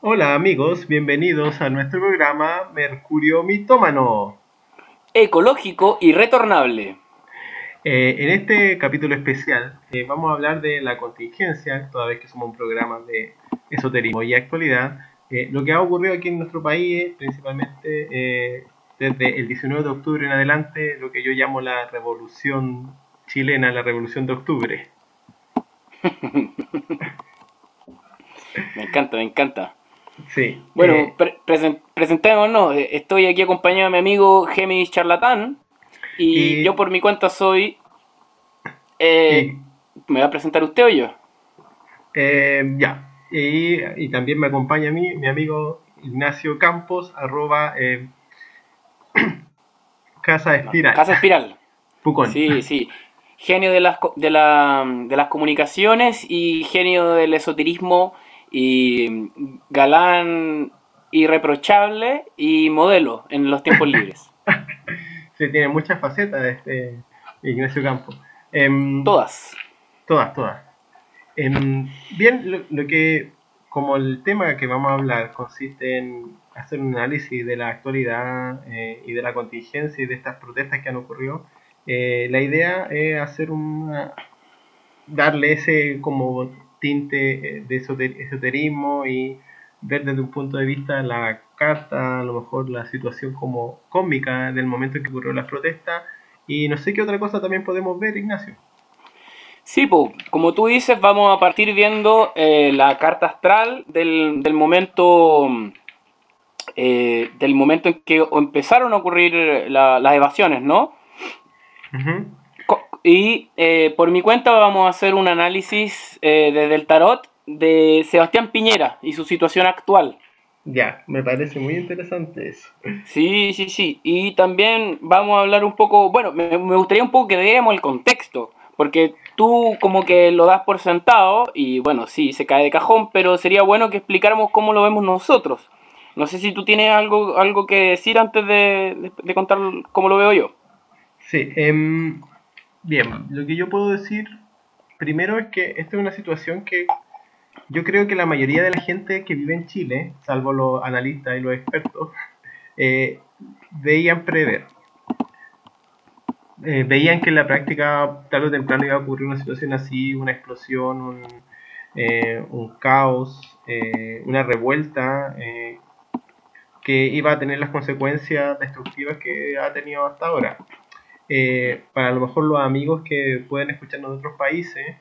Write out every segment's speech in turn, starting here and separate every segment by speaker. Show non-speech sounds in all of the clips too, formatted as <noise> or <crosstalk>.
Speaker 1: Hola amigos, bienvenidos a nuestro programa Mercurio Mitómano.
Speaker 2: Ecológico y retornable.
Speaker 1: Eh, en este capítulo especial eh, vamos a hablar de la contingencia, toda vez que somos un programa de esoterismo y actualidad. Eh, lo que ha ocurrido aquí en nuestro país, principalmente desde el 19 de octubre en adelante, lo que yo llamo la revolución chilena, la revolución de octubre. <laughs>
Speaker 2: me encanta, me encanta.
Speaker 1: Sí.
Speaker 2: Bueno, eh, presentémonos. Eh, estoy aquí acompañado de mi amigo Gemis Charlatán. Y, yo por mi cuenta soy... Eh, ¿Me va a presentar usted o yo?
Speaker 1: ya. Y, también me acompaña a mí, mi amigo Ignacio Campos, arroba <coughs> Casa Espiral.
Speaker 2: Casa Espiral. <laughs> Pucón. Sí, sí. Genio de las, de, de las comunicaciones y genio del esoterismo y galán irreprochable y modelo en los tiempos libres. <laughs>
Speaker 1: sí, tiene muchas facetas este Ignacio Campo. Em,
Speaker 2: todas.
Speaker 1: Todas, todas. Em, bien, lo, que, como el tema que vamos a hablar consiste en hacer un análisis de la actualidad eh, y de la contingencia y de estas protestas que han ocurrido, eh, la idea es hacer una darle ese como tinte eh, de esoterismo y ver desde un punto de vista la carta, a lo mejor la situación como cómica del momento en que ocurrió las protestas. Y no sé qué otra cosa también podemos ver, Ignacio.
Speaker 2: Sí, pues, como tú dices, vamos a partir viendo eh, la carta astral del, del momento eh, del momento en que empezaron a ocurrir las evasiones, ¿no? Y eh, por mi cuenta vamos a hacer un análisis eh, desde el tarot de Sebastián Piñera y su situación actual.
Speaker 1: Ya, me parece muy interesante eso.
Speaker 2: Sí, sí, sí. Y también vamos a hablar un poco, bueno, me, gustaría un poco que diéramos el contexto, porque tú como que lo das por sentado y bueno, sí, se cae de cajón, pero sería bueno que explicáramos cómo lo vemos nosotros. No sé si tú tienes algo, algo que decir antes de, de contar cómo lo veo yo.
Speaker 1: Sí, eh, Bien, lo que yo puedo decir primero es que esta es una situación que yo creo que la mayoría de la gente que vive en Chile, salvo los analistas y los expertos, <laughs> eh, veían prever. Eh, veían que en la práctica tarde o temprano iba a ocurrir una situación así, una explosión, un, eh, un caos, una revuelta que iba a tener las consecuencias destructivas que ha tenido hasta ahora. Eh, para a lo mejor los amigos que pueden escucharnos de otros países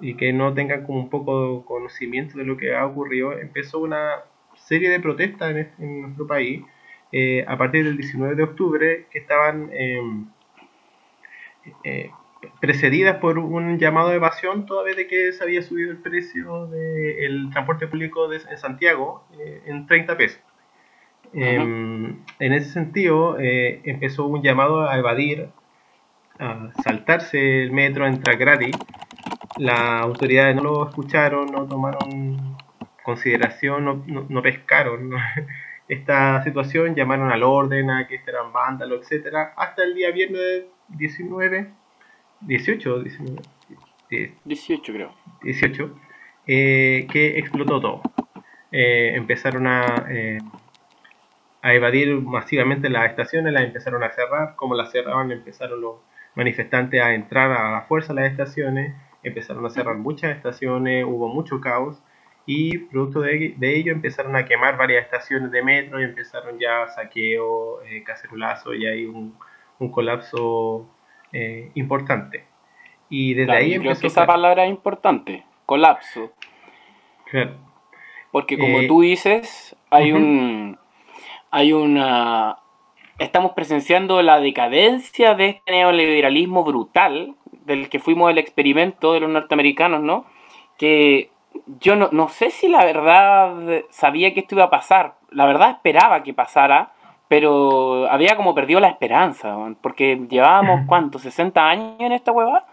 Speaker 1: y que no tengan como un poco de conocimiento de lo que ha ocurrido, empezó una serie de protestas en, nuestro país eh, a partir del 19 de octubre que estaban em, eh, precedidas por un llamado de evasión toda vez de que se había subido el precio del transporte público de, en Santiago en 30 pesos. Em, en ese sentido, eh, empezó un llamado a evadir, a saltarse el metro, a entrar gratis. Las autoridades no lo escucharon, no tomaron consideración, no, pescaron <laughs> esta situación, llamaron al orden, a que este eran vándalos, etcétera, hasta el día viernes 19, 18, 19,
Speaker 2: 18 creo.
Speaker 1: 18, eh, que explotó todo. Eh, empezaron a a evadir masivamente las estaciones, las empezaron a cerrar, como las cerraban empezaron los manifestantes a entrar a la fuerza a las estaciones, empezaron a cerrar muchas estaciones, hubo mucho caos y producto de, ello empezaron a quemar varias estaciones de metro y empezaron ya saqueo, eh, cacerulazo y hay un, colapso eh, importante. Y desde ahí
Speaker 2: empezó creo que esa palabra es importante, colapso.
Speaker 1: Claro.
Speaker 2: Porque como eh, tú dices, hay un hay una... Estamos presenciando la decadencia de este neoliberalismo brutal del que fuimos el experimento de los norteamericanos, ¿no? Que yo no, sé si la verdad sabía que esto iba a pasar. La verdad esperaba que pasara, pero había como perdido la esperanza, porque llevábamos, <laughs> ¿cuánto? ¿60 años en esta hueva?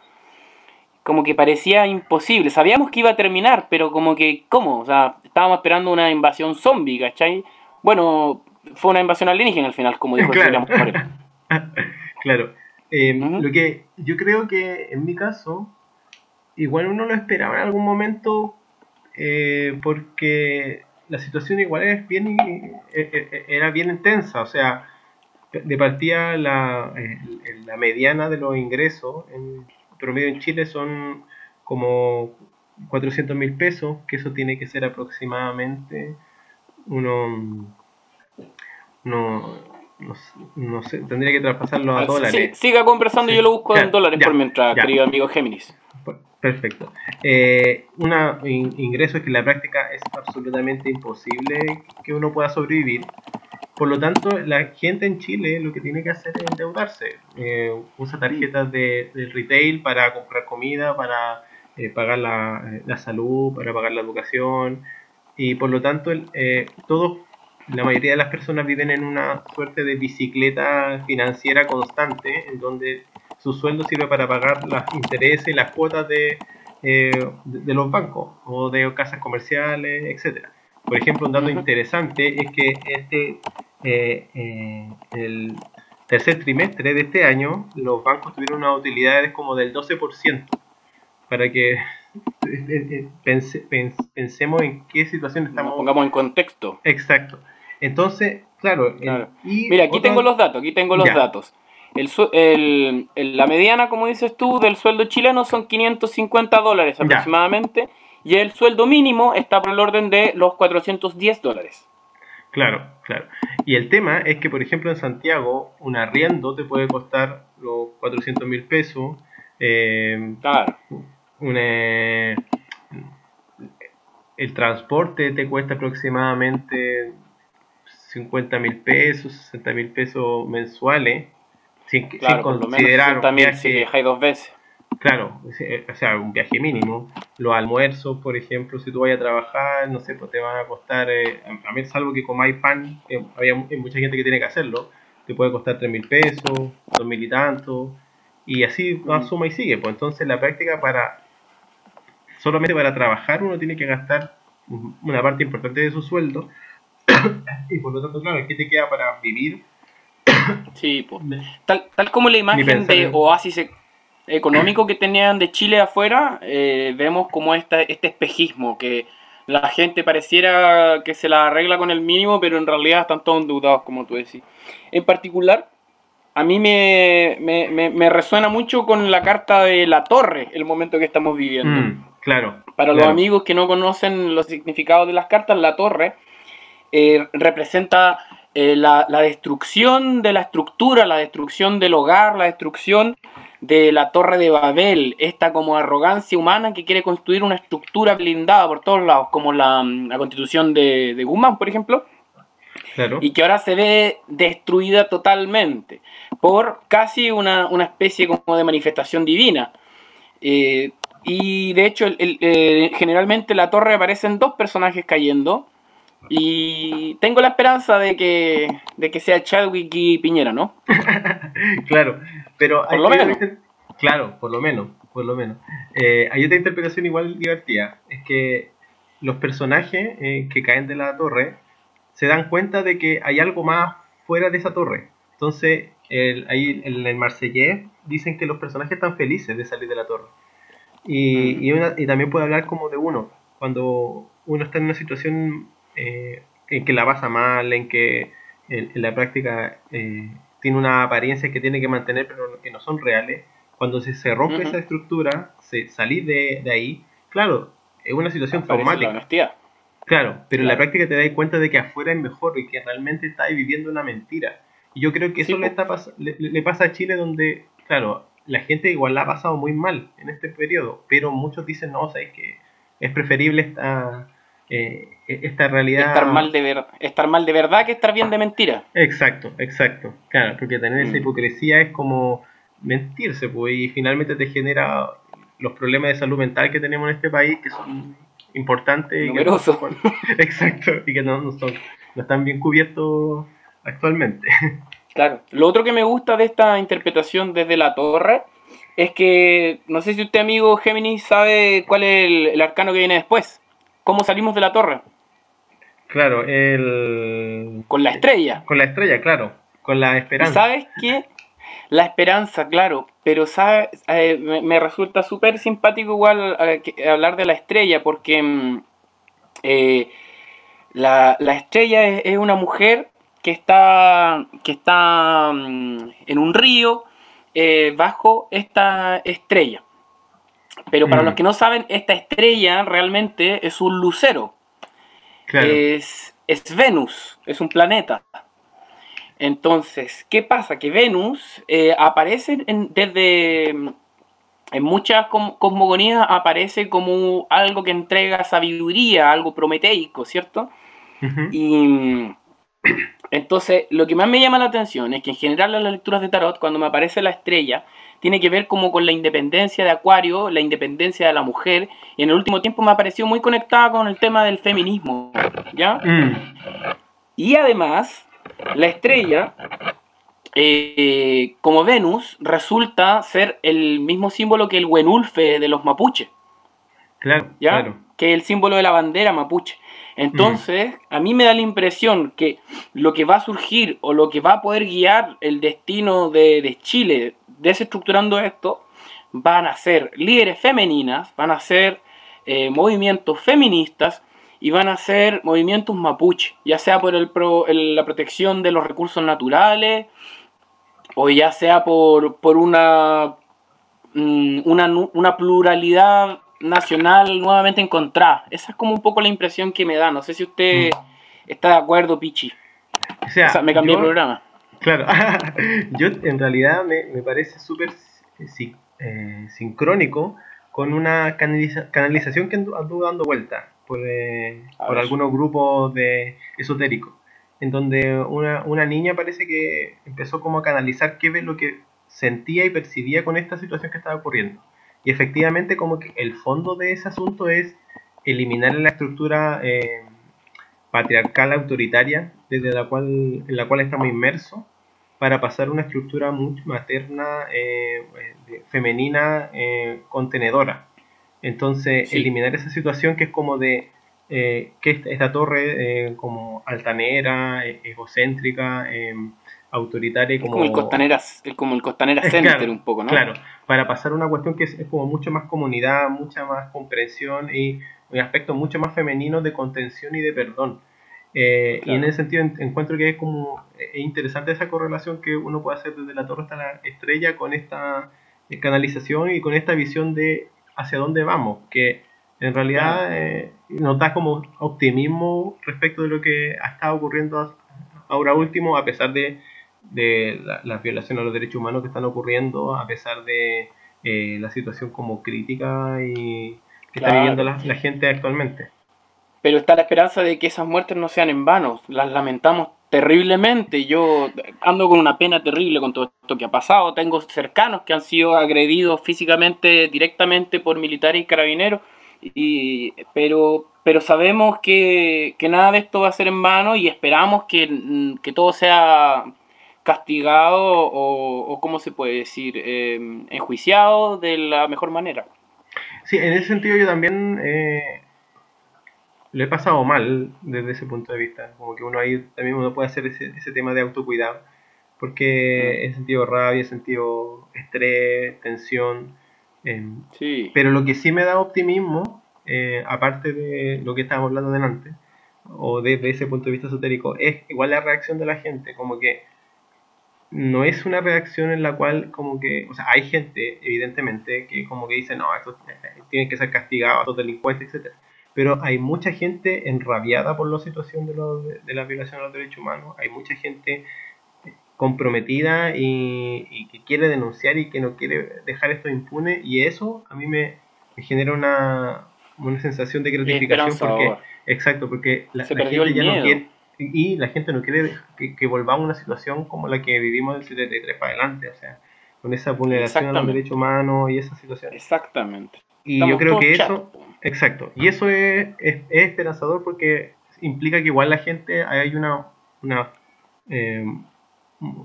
Speaker 2: Como que parecía imposible. Sabíamos que iba a terminar, pero como que, ¿cómo? O sea, estábamos esperando una invasión zombie, ¿cachai? Bueno, fue una invasión alienígena al final, como dijo
Speaker 1: claro. <laughs> claro. Eh, lo que yo creo que en mi caso, igual uno lo esperaba en algún momento, eh, porque la situación igual es bien, era bien intensa, o sea, de partida la, la mediana de los ingresos en promedio en Chile son como 400 mil pesos, que eso tiene que ser aproximadamente uno, no, no, sé, tendría que traspasarlo a ah, dólares.
Speaker 2: siga conversando yo lo busco en dólares por mientras, querido amigo Géminis.
Speaker 1: Perfecto. Eh, un ingreso que en la práctica es absolutamente imposible que uno pueda sobrevivir. Por lo tanto, la gente en Chile lo que tiene que hacer es endeudarse. Eh, usa tarjetas de, retail para comprar comida, para eh, pagar la, la, salud, para pagar la educación. Y por lo tanto, eh, todos, la mayoría de las personas viven en una suerte de bicicleta financiera constante, en donde su sueldo sirve para pagar los intereses y las cuotas de, eh, de, los bancos o de casas comerciales, etcétera. Por ejemplo, un dato interesante es que este eh, eh, el tercer trimestre de este año los bancos tuvieron unas utilidades como del 12%, para que pensemos en qué situación estamos.
Speaker 2: Nos pongamos en contexto.
Speaker 1: Exacto. Entonces, claro.
Speaker 2: Mira, aquí tengo los datos, aquí tengo los datos. El, el, la mediana, como dices tú, del sueldo chileno son 550 dólares aproximadamente. Y el sueldo mínimo está por el orden de los 410 dólares.
Speaker 1: Claro, claro. Y el tema es que, por ejemplo, en Santiago, un arriendo te puede costar los 400 mil pesos. Eh, claro. el transporte te cuesta aproximadamente 50 mil pesos, 60 mil pesos mensuales. Sin, claro,
Speaker 2: considerar también si viajáis dos veces.
Speaker 1: Claro, o sea, un viaje mínimo. Los almuerzos, por ejemplo, si tú vayas a trabajar, no sé, pues te van a costar, eh, a mí salvo que comáis pan, eh, hay mucha gente que tiene que hacerlo, te puede costar 3 mil pesos, 2 mil y tanto, y así va, suma y sigue. Pues entonces la práctica para, solamente para trabajar uno tiene que gastar una parte importante de su sueldo, <laughs> y por lo tanto, claro, ¿qué te queda para vivir?
Speaker 2: Sí, pues. Tal, tal como la imagen de Oasis económico que tenían de Chile afuera, eh, vemos como esta, este espejismo, que la gente pareciera que se la arregla con el mínimo, pero en realidad están todos endeudados, como tú decís. En particular, a mí me, me, resuena mucho con la carta de la torre, el momento que estamos viviendo. Mm,
Speaker 1: claro.
Speaker 2: Para los amigos que no conocen los significados de las cartas, la torre eh, representa eh, la, la destrucción de la estructura, la destrucción del hogar, la destrucción de la Torre de Babel, esta como arrogancia humana que quiere construir una estructura blindada por todos lados, como la, mm, constitución de, de, Guzmán, por ejemplo, y que ahora se ve destruida totalmente por casi una, especie como de manifestación divina. Eh, y de hecho, eh, generalmente la torre aparecen dos personajes cayendo. Y tengo la esperanza de que, de que sea Chadwick y Piñera, ¿no? <laughs>
Speaker 1: claro, pero por lo menos. Claro, por lo menos, por lo menos. Eh, hay otra interpretación igual divertida, es que los personajes eh, que caen de la torre se dan cuenta de que hay algo más fuera de esa torre. Entonces, ahí en el Marsellés dicen que los personajes están felices de salir de la torre. Y, mm. y, también puede hablar como de uno, cuando uno está en una situación eh, en que la pasa mal, en que en, la práctica tiene una apariencia que tiene que mantener pero que no son reales, cuando se, se rompe esa estructura, se salir de, de, ahí, claro, es una situación traumática. Claro, pero en la práctica te das cuenta de que afuera es mejor y que realmente estás viviendo una mentira. Y yo creo que eso le, está le, pasa a Chile donde, claro, la gente igual la ha pasado muy mal en este periodo, pero muchos dicen, no, o sea, es que es preferible esta, eh, esta realidad...
Speaker 2: Estar mal, de ver, estar mal de verdad que estar bien de mentira.
Speaker 1: Exacto, exacto. Claro, porque tener esa mm. hipocresía es como mentirse, pues, y finalmente te genera los problemas de salud mental que tenemos en este país, que son importantes.
Speaker 2: Numerosos. <laughs>
Speaker 1: exacto, y que no, no, son, no están bien cubiertos actualmente. <laughs>
Speaker 2: Claro. Lo otro que me gusta de esta interpretación desde la torre es que, no sé si usted, amigo Géminis, sabe cuál es el, arcano que viene después. ¿Cómo salimos de la torre?
Speaker 1: Claro, el...
Speaker 2: Con la estrella.
Speaker 1: Con la estrella, claro. Con la esperanza.
Speaker 2: ¿Sabes qué? La esperanza, claro, pero sabe, eh, me, resulta súper simpático igual eh, hablar de la estrella porque mm, eh, La, estrella es, una mujer que está, que está mm, en un río bajo esta estrella. Pero para mm. los que no saben, esta estrella realmente es un lucero. Es, es Venus, es un planeta. Entonces, ¿qué pasa? Que Venus eh, aparece desde en muchas cosmogonías aparece como algo que entrega sabiduría, algo prometeico, ¿cierto? Y entonces, lo que más me llama la atención es que en general las lecturas de tarot, cuando me aparece la estrella, tiene que ver como con la independencia de Acuario, la independencia de la mujer, y en el último tiempo me ha parecido muy conectada con el tema del feminismo, ¿ya? Mm. Y además, la estrella eh, como Venus resulta ser el mismo símbolo que el Wenulfe de los mapuches.
Speaker 1: Claro, claro.
Speaker 2: Que es el símbolo de la bandera mapuche. Entonces, a mí me da la impresión que lo que va a surgir o lo que va a poder guiar el destino de, Chile desestructurando esto van a ser líderes femeninas, van a ser eh, movimientos feministas y van a ser movimientos mapuche, ya sea por el la protección de los recursos naturales, o ya sea por, por una, mm, una, una, pluralidad nacional nuevamente encontrada. Esa es como un poco la impresión que me da. No sé si usted mm. está de acuerdo, Pichi. O sea, me cambié el programa.
Speaker 1: Claro, <laughs> yo en realidad me, me parece súper eh, sincrónico con una canalización que anduvo dando vuelta por, eh, por algunos grupos de esotéricos en donde una, una, niña parece que empezó como a canalizar qué es lo que sentía y percibía con esta situación que estaba ocurriendo. Y efectivamente como que el fondo de ese asunto es eliminar la estructura eh, patriarcal autoritaria desde la cual, en la cual estamos inmersos para pasar una estructura mucho materna, eh, femenina, eh, contenedora. Entonces, eliminar esa situación que es como de eh, que esta torre eh, como altanera, egocéntrica, em, autoritaria.
Speaker 2: Como, como el Costanera, como el Costanera Center un poco, ¿no?
Speaker 1: Claro, para pasar a una cuestión que es, como mucho más comunidad, mucha más comprensión y un aspecto mucho más femenino de contención y de perdón. Eh, y en ese sentido encuentro que es como interesante esa correlación que uno puede hacer desde la torre hasta la estrella con esta canalización y con esta visión de hacia dónde vamos, que en realidad eh, nos da como optimismo respecto de lo que ha estado ocurriendo ahora último, a pesar de, de las violaciones a los derechos humanos que están ocurriendo, a pesar de eh, la situación como crítica y que está viviendo la, gente actualmente.
Speaker 2: Pero está la esperanza de que esas muertes no sean en vano, las lamentamos terriblemente. Yo ando con una pena terrible con todo esto que ha pasado. Tengo cercanos que han sido agredidos físicamente directamente por militares y carabineros y, pero, pero sabemos que, nada de esto va a ser en vano y esperamos que, mm, todo sea castigado o, ¿cómo se puede decir? Eh, enjuiciado de la mejor manera.
Speaker 1: Sí, en ese sentido yo también eh, lo he pasado mal desde ese punto de vista. Como que uno ahí también uno puede hacer ese, ese tema de autocuidado. Porque he sentido rabia, he sentido estrés, tensión. Em, pero lo que sí me da optimismo, eh, aparte de lo que estábamos hablando delante, o desde ese punto de vista esotérico, es igual la reacción de la gente, como que no es una reacción en la cual como que, o sea, hay gente, evidentemente, que como que dice, no, esto eh, tiene que ser castigado, estos delincuentes, etc. Pero hay mucha gente enrabiada por la situación de, de, de la violación de los derechos humanos, hay mucha gente comprometida y, que quiere denunciar y que no quiere dejar esto impune. Y eso a mí me, genera una, una, sensación de gratificación porque exacto porque la, gente ya no quiere y la gente no quiere que, volvamos a una situación como la que vivimos del 73 para adelante o sea con esa vulneración a los derechos humanos y esa situación.
Speaker 2: Exactamente.
Speaker 1: Y yo creo que eso exacto y eso es, es, esperanzador porque implica que igual la gente hay una, una eh,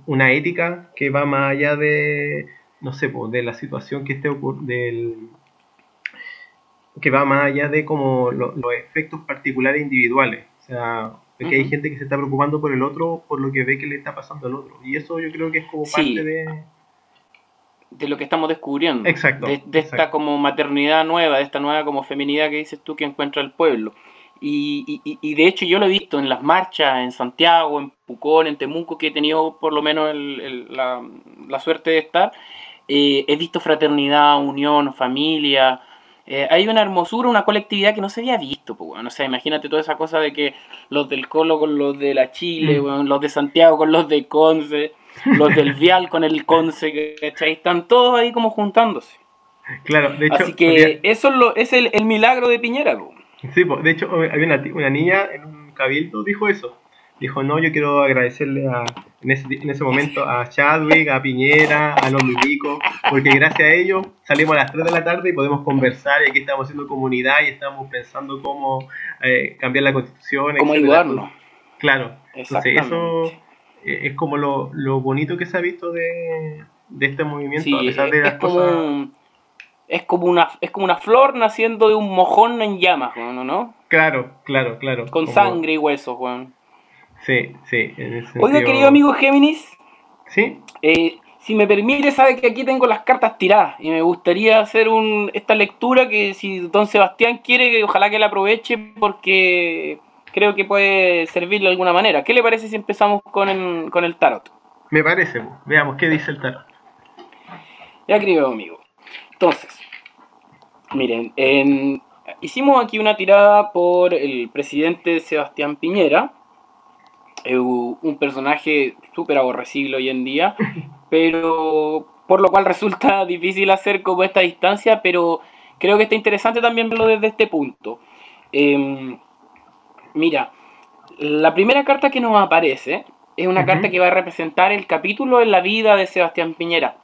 Speaker 1: una ética que va más allá de, no sé, de la situación que esté del que va más allá de como los efectos particulares individuales. O sea, que hay gente que se está preocupando por el otro por lo que ve que le está pasando al otro. Y eso yo creo que es como parte de...
Speaker 2: De lo que estamos descubriendo.
Speaker 1: Exacto.
Speaker 2: De, esta como maternidad nueva, de esta nueva como feminidad que dices tú que encuentra el pueblo. Y, y, de hecho yo lo he visto en las marchas en Santiago, en Pucón, en Temuco, que he tenido por lo menos la, la, suerte de estar. Eh, he visto fraternidad, unión, familia. Eh, hay una hermosura, una colectividad que no se había visto. Pues, bueno. O sea, imagínate toda esa cosa de que los del Colo con los de la Chile, mm. los de Santiago con los de Conce, los del Vial con el Conce, que están todos ahí como juntándose.
Speaker 1: Claro, de hecho.
Speaker 2: Así que eso es, lo, es el, el milagro de Piñera. Pues.
Speaker 1: Sí, de hecho, había una, una, niña en un cabildo dijo eso. Dijo, no, yo quiero agradecerle a, en, ese, en ese momento a Chadwick, a Piñera, a los milicos, porque gracias a ellos salimos a las 3 de la tarde y podemos conversar y aquí estamos haciendo comunidad y estamos pensando cómo eh, cambiar la constitución.
Speaker 2: Cómo ayudarnos.
Speaker 1: Claro, entonces eso es como lo, lo bonito que se ha visto de, de este movimiento, a pesar de las cosas
Speaker 2: es como una es como una flor naciendo de un mojón en llamas, ¿no? ¿no?
Speaker 1: Claro, claro, claro.
Speaker 2: Con sangre y huesos, Juan.
Speaker 1: Sí, sí.
Speaker 2: Oiga, querido amigo Géminis.
Speaker 1: Sí.
Speaker 2: Eh, si me permite, sabe que aquí tengo las cartas tiradas y me gustaría hacer un, esta lectura que si don Sebastián quiere, ojalá que la aproveche porque creo que puede servirle de alguna manera. ¿Qué le parece si empezamos con el, con el tarot?
Speaker 1: Me parece, veamos qué dice el tarot.
Speaker 2: Ya, querido amigo. Entonces, miren, hicimos aquí una tirada por el presidente Sebastián Piñera, eh, un personaje súper aborrecible hoy en día, <laughs> pero por lo cual resulta <laughs> difícil hacer como esta distancia, pero creo que está interesante también verlo desde este punto. Em, mira, la primera carta que nos aparece es una carta que va a representar el capítulo en la vida de Sebastián Piñera.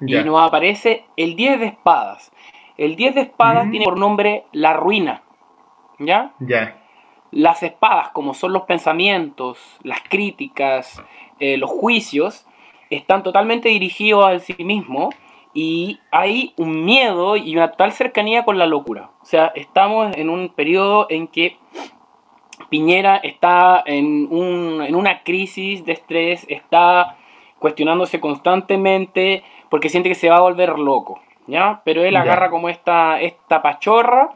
Speaker 2: Y nos aparece el 10 de espadas. El 10 de espadas tiene por nombre la ruina. ¿Ya?
Speaker 1: Ya.
Speaker 2: Las espadas, como son los pensamientos, las críticas, eh, los juicios, están totalmente dirigidos al sí mismo y hay un miedo y una tal cercanía con la locura. O sea, estamos en un periodo en que Piñera está en, un, en una crisis de estrés, está cuestionándose constantemente, porque siente que se va a volver loco, ¿ya? Pero él agarra como esta, esta pachorra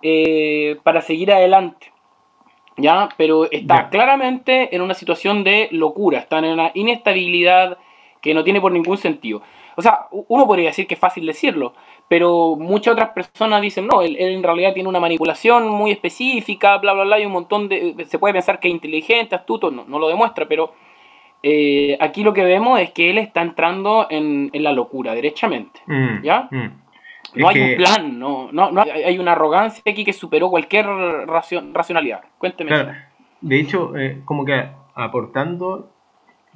Speaker 2: eh, para seguir adelante, ¿ya? Pero está claramente en una situación de locura, está en una inestabilidad que no tiene por ningún sentido. O sea, uno podría decir que es fácil decirlo, pero muchas otras personas dicen, no, él, en realidad tiene una manipulación muy específica, bla, bla, bla, y un montón de... Se puede pensar que es inteligente, astuto, no, no lo demuestra, pero eh, aquí lo que vemos es que él está entrando en, la locura, derechamente. Mm, ¿Ya? Mm. No hay un plan, no, no, hay, una arrogancia aquí que superó cualquier racionalidad. Cuénteme.
Speaker 1: De hecho, eh, como que aportando,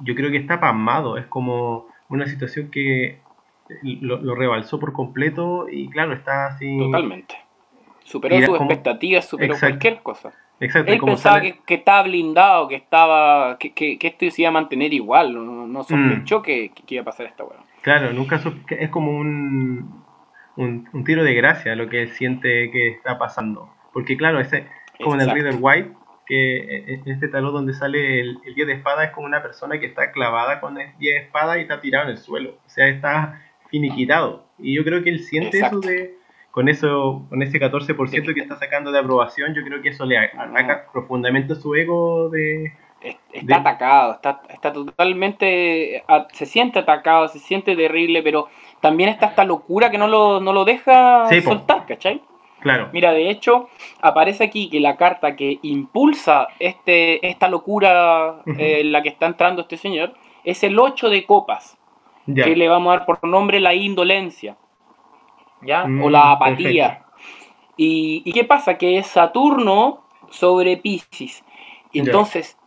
Speaker 1: yo creo que está pasmado. Es como una situación que lo, rebalsó por completo y claro, está así.
Speaker 2: Totalmente. Superó sus expectativas, superó cualquier cosa. Exacto, Él pensaba que, estaba blindado, que estaba que, que, esto se iba a mantener igual, no, no sospechó mm. que, iba a pasar esta weá.
Speaker 1: Claro, nunca es como un, un, tiro de gracia lo que él siente que está pasando. Porque claro, ese como en el Reader White, que e, e, este talón donde sale el, el 10 de espada es como una persona que está clavada con el 10 de espada y está tirado en el suelo. O sea, está finiquitado. Y yo creo que él siente eso de con eso, con ese 14% que está sacando de aprobación, yo creo que eso le ataca profundamente su ego de...
Speaker 2: Está atacado, está, está totalmente, se siente atacado, se siente terrible, pero también está esta locura que no lo, no lo deja soltar, ¿cachai?
Speaker 1: Claro.
Speaker 2: Mira, de hecho, aparece aquí que la carta que impulsa este, esta locura eh, en la que está entrando este señor es el 8 de copas, que le vamos a dar por nombre la indolencia. ¿ya? o mm, la apatía. Y, qué pasa? Que es Saturno sobre Pisces. Y entonces,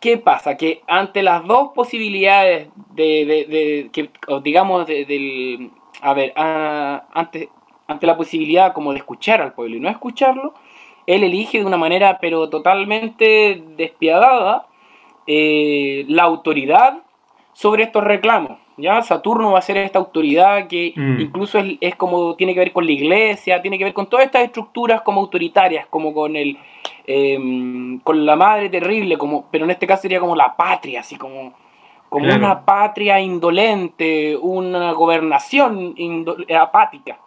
Speaker 2: ¿qué pasa? Que ante las dos posibilidades de, que, digamos, del... A ver, ante, ante la posibilidad como de escuchar al pueblo y no escucharlo, él elige de una manera pero totalmente despiadada eh, la autoridad sobre estos reclamos. ¿Ya? Saturno va a ser esta autoridad que mm. incluso es, como tiene que ver con la iglesia, tiene que ver con todas estas estructuras como autoritarias, como con el em, con la madre terrible, como, pero en este caso sería como la patria, así como, como una patria indolente, una gobernación apática.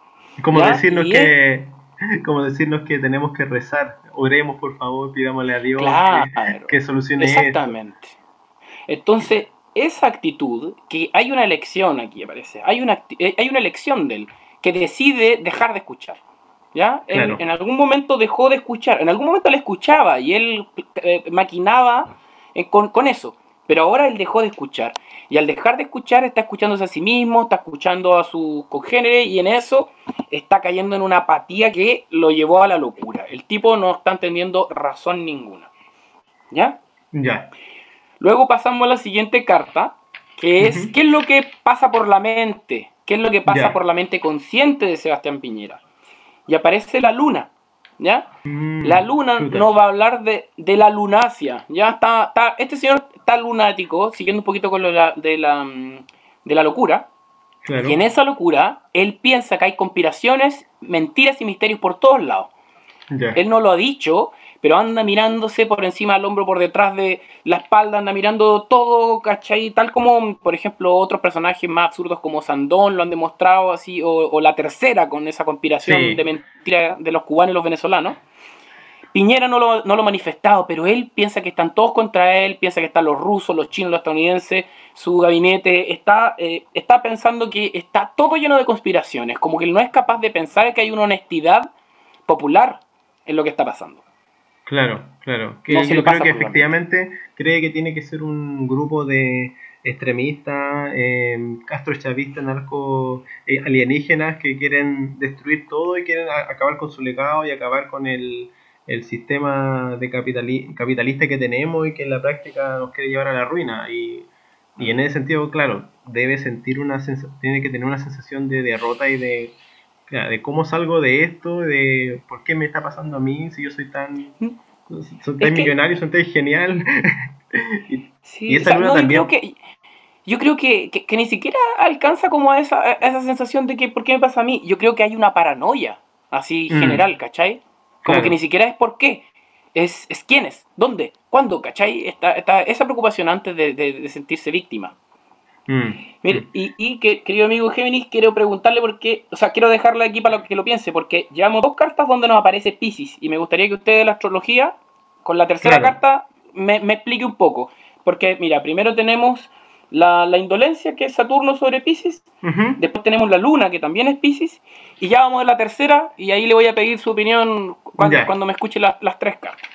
Speaker 1: Como decirnos que <laughs> como decirnos que tenemos que rezar oremos por favor, pidámosle a Dios que, que, solucione
Speaker 2: Exactamente. Entonces, esa actitud, que hay una elección aquí, parece, hay una, eh, hay una elección de él, que decide dejar de escuchar. ¿Ya? En, algún momento dejó de escuchar, en algún momento le escuchaba y él eh, maquinaba eh, con, con, eso, pero ahora él dejó de escuchar. Y al dejar de escuchar, está escuchándose a sí mismo, está escuchando a su congénere y en eso está cayendo en una apatía que lo llevó a la locura. El tipo no está entendiendo razón ninguna. ¿Ya?
Speaker 1: Ya.
Speaker 2: Luego pasamos a la siguiente carta, que es ¿qué es lo que pasa por la mente? ¿Qué es lo que pasa por la mente consciente de Sebastián Piñera? Y aparece la luna, ¿ya? Mm, la luna no va a hablar de, la lunacia, ¿ya? Está, está, este señor está lunático, siguiendo un poquito con lo de la, de la, mm, locura, y en esa locura, él piensa que hay conspiraciones, mentiras y misterios por todos lados. Él no lo ha dicho, pero anda mirándose por encima del hombro, por detrás de la espalda, anda mirando todo, ¿cachai? Tal como, por ejemplo, otros personajes más absurdos como Sandón lo han demostrado así, o, la tercera con esa conspiración de mentira de los cubanos y los venezolanos. Piñera no lo, no lo ha manifestado, pero él piensa que están todos contra él, piensa que están los rusos, los chinos, los estadounidenses, su gabinete está, eh, está pensando que está todo lleno de conspiraciones, como que él no es capaz de pensar que hay una honestidad popular en lo que está pasando.
Speaker 1: Claro, claro. Que yo creo que efectivamente cree que tiene que ser un grupo de extremistas, eh, castrochavistas, narco eh, alienígenas que quieren destruir todo y quieren acabar con su legado y acabar con el, sistema de capitalista que tenemos y que en la práctica nos quiere llevar a la ruina. Y, y en ese sentido, claro, debe sentir una tiene que tener una sensación de derrota y de de cómo salgo de esto, de por qué me está pasando a mí si yo soy tan, soy tan millonario, soy tan genial. <laughs>
Speaker 2: y, esa luna también. Yo creo, que, yo creo que, ni siquiera alcanza como a esa, esa sensación de que por qué me pasa a mí. Yo creo que hay una paranoia así mm. general, ¿cachai? Como que ni siquiera es por qué. Es, es quién es, dónde, cuándo, ¿cachai? Está, está esa preocupación antes de, de sentirse víctima. Mm. Mire, y, y que, querido amigo Géminis, quiero preguntarle por qué, o sea, quiero dejarle aquí para que lo piense, porque llevamos dos cartas donde nos aparece Pisces, y me gustaría que usted de la astrología, con la tercera carta, me, explique un poco. Porque, mira, primero tenemos la, indolencia, que es Saturno sobre Pisces, después tenemos la Luna, que también es Pisces, y ya vamos a la tercera, y ahí le voy a pedir su opinión cuando, cuando me escuche las tres cartas.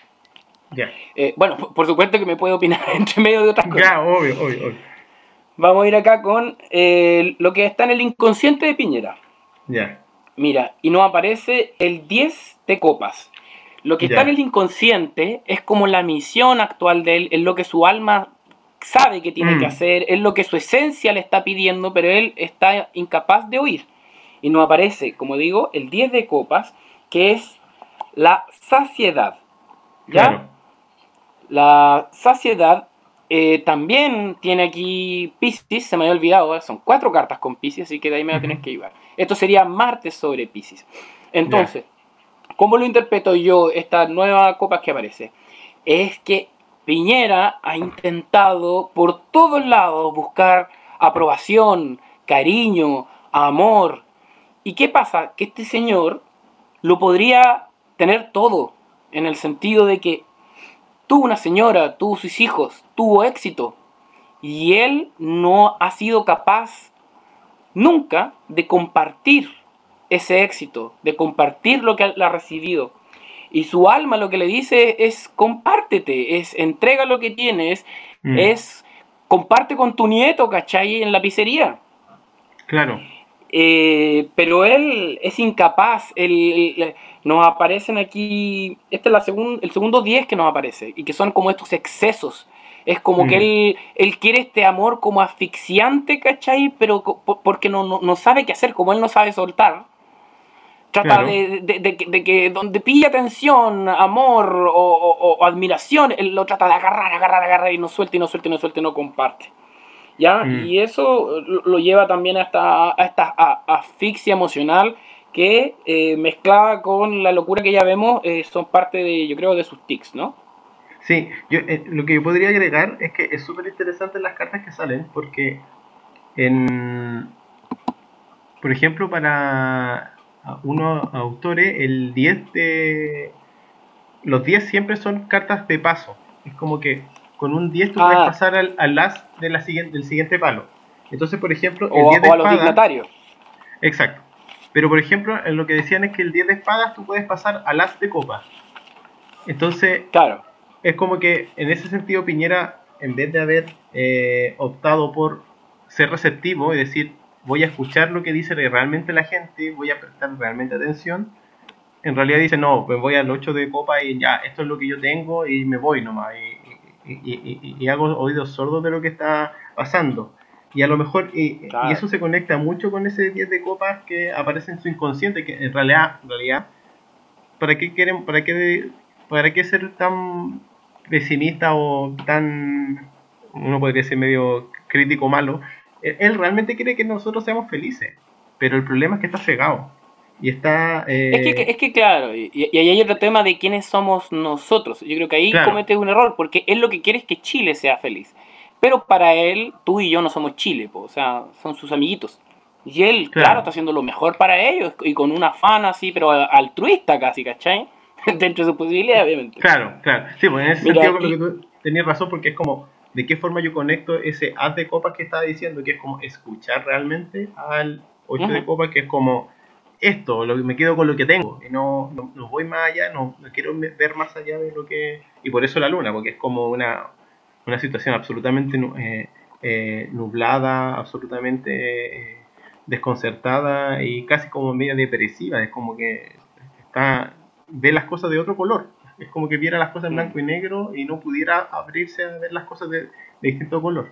Speaker 2: Eh, bueno, por supuesto que me puede opinar <laughs> entre medio de otras cosas.
Speaker 1: Ya, obvio, obvio. obvio.
Speaker 2: Vamos a ir acá con eh, lo que está en el inconsciente de Piñera.
Speaker 1: Ya.
Speaker 2: Mira, y nos aparece el 10 de copas. Lo que está en el inconsciente es como la misión actual de él, es lo que su alma sabe que tiene que mm. hacer, es lo que su esencia le está pidiendo, pero él está incapaz de oír. Y nos aparece, como digo, el 10 de copas, que es la saciedad. ¿Ya? La saciedad eh, también tiene aquí Pisces, se me había olvidado, ¿eh? son cuatro cartas con Pisces, así que de ahí me lo tienes que llevar. Esto sería Marte sobre Pisces. Entonces, ¿cómo lo interpreto yo esta nueva copa que aparece? Es que Piñera ha intentado por todos lados buscar aprobación, cariño, amor. ¿Y qué pasa? Que este señor lo podría tener todo, en el sentido de que tuvo una señora, tuvo sus hijos, tuvo éxito. Y él no ha sido capaz nunca de compartir ese éxito, de compartir lo que ha recibido. Y su alma lo que le dice es compártete, es entrega lo que tienes, mm. es comparte con tu nieto, ¿cachai? En la pizzería.
Speaker 1: Claro.
Speaker 2: Eh, pero él es incapaz, él, nos aparecen aquí, este es la el segundo 10 que nos aparece, y que son como estos excesos. Es como que él, él quiere este amor como asfixiante, ¿cachai? Pero porque no, no, sabe qué hacer, como él no sabe soltar. Trata de, de, que donde pilla atención, amor o, admiración, él lo trata de agarrar, agarrar, agarrar y no suelta y no suelta y no suelta y no comparte. ¿Ya? Mm. Y eso lo lleva también a esta, a esta asfixia emocional que eh, mezclada con la locura que ya vemos eh, son parte de, yo creo, de sus tics, ¿no?
Speaker 1: Sí, yo, eh, lo que yo podría agregar es que es súper interesante las cartas que salen porque en, por ejemplo, para unos autores el 10 de, los 10 siempre son cartas de paso. Es como que con un 10 tú puedes ah. pasar al, al as de la siguiente, del siguiente palo. Entonces, por ejemplo,
Speaker 2: el 10 de espadas.
Speaker 1: Exacto. Pero, por ejemplo, lo que decían es que el 10 de espadas tú puedes pasar al as de copa. Entonces,
Speaker 2: claro.
Speaker 1: es como que en ese sentido Piñera, en vez de haber eh, optado por ser receptivo y decir, voy a escuchar lo que dice realmente la gente, voy a prestar realmente atención, en realidad dice, no, pues voy al 8 de copa y ya, esto es lo que yo tengo y me voy nomás. Y, hago oídos sordos de lo que está pasando. Y a lo mejor, y, eso se conecta mucho con ese 10 de copas que aparece en su inconsciente, que en realidad, en realidad ¿para qué quieren, para qué, para qué ser tan pesimista o tan, uno podría ser medio crítico malo? Él realmente quiere que nosotros seamos felices, pero el problema es que está cegado. Y está...
Speaker 2: Eh, es, que, es que claro, y, y, ahí hay otro tema de quiénes somos nosotros. Yo creo que ahí comete un error, porque él lo que quiere es que Chile sea feliz. Pero para él, tú y yo no somos Chile, o sea, son sus amiguitos. Y él, claro. está haciendo lo mejor para ellos, y con un afán así, pero altruista casi, ¿cachai? <laughs> Dentro de su posibilidad, obviamente.
Speaker 1: Claro, claro. Sí, pues en ese sentido que tú tenías razón, porque es como, ¿de qué forma yo conecto ese haz de copas que estaba diciendo, que es como escuchar realmente al 8 de copas, que es como esto, lo, me quedo con lo que tengo, y no, no, voy más allá, no, no, quiero ver más allá de lo que... Y por eso la luna, porque es como una, una situación absolutamente eh, eh, nublada, absolutamente eh, desconcertada y casi como media depresiva, es como que está, ve las cosas de otro color, es como que viera las cosas en blanco y negro y no pudiera abrirse a ver las cosas de, de distinto color.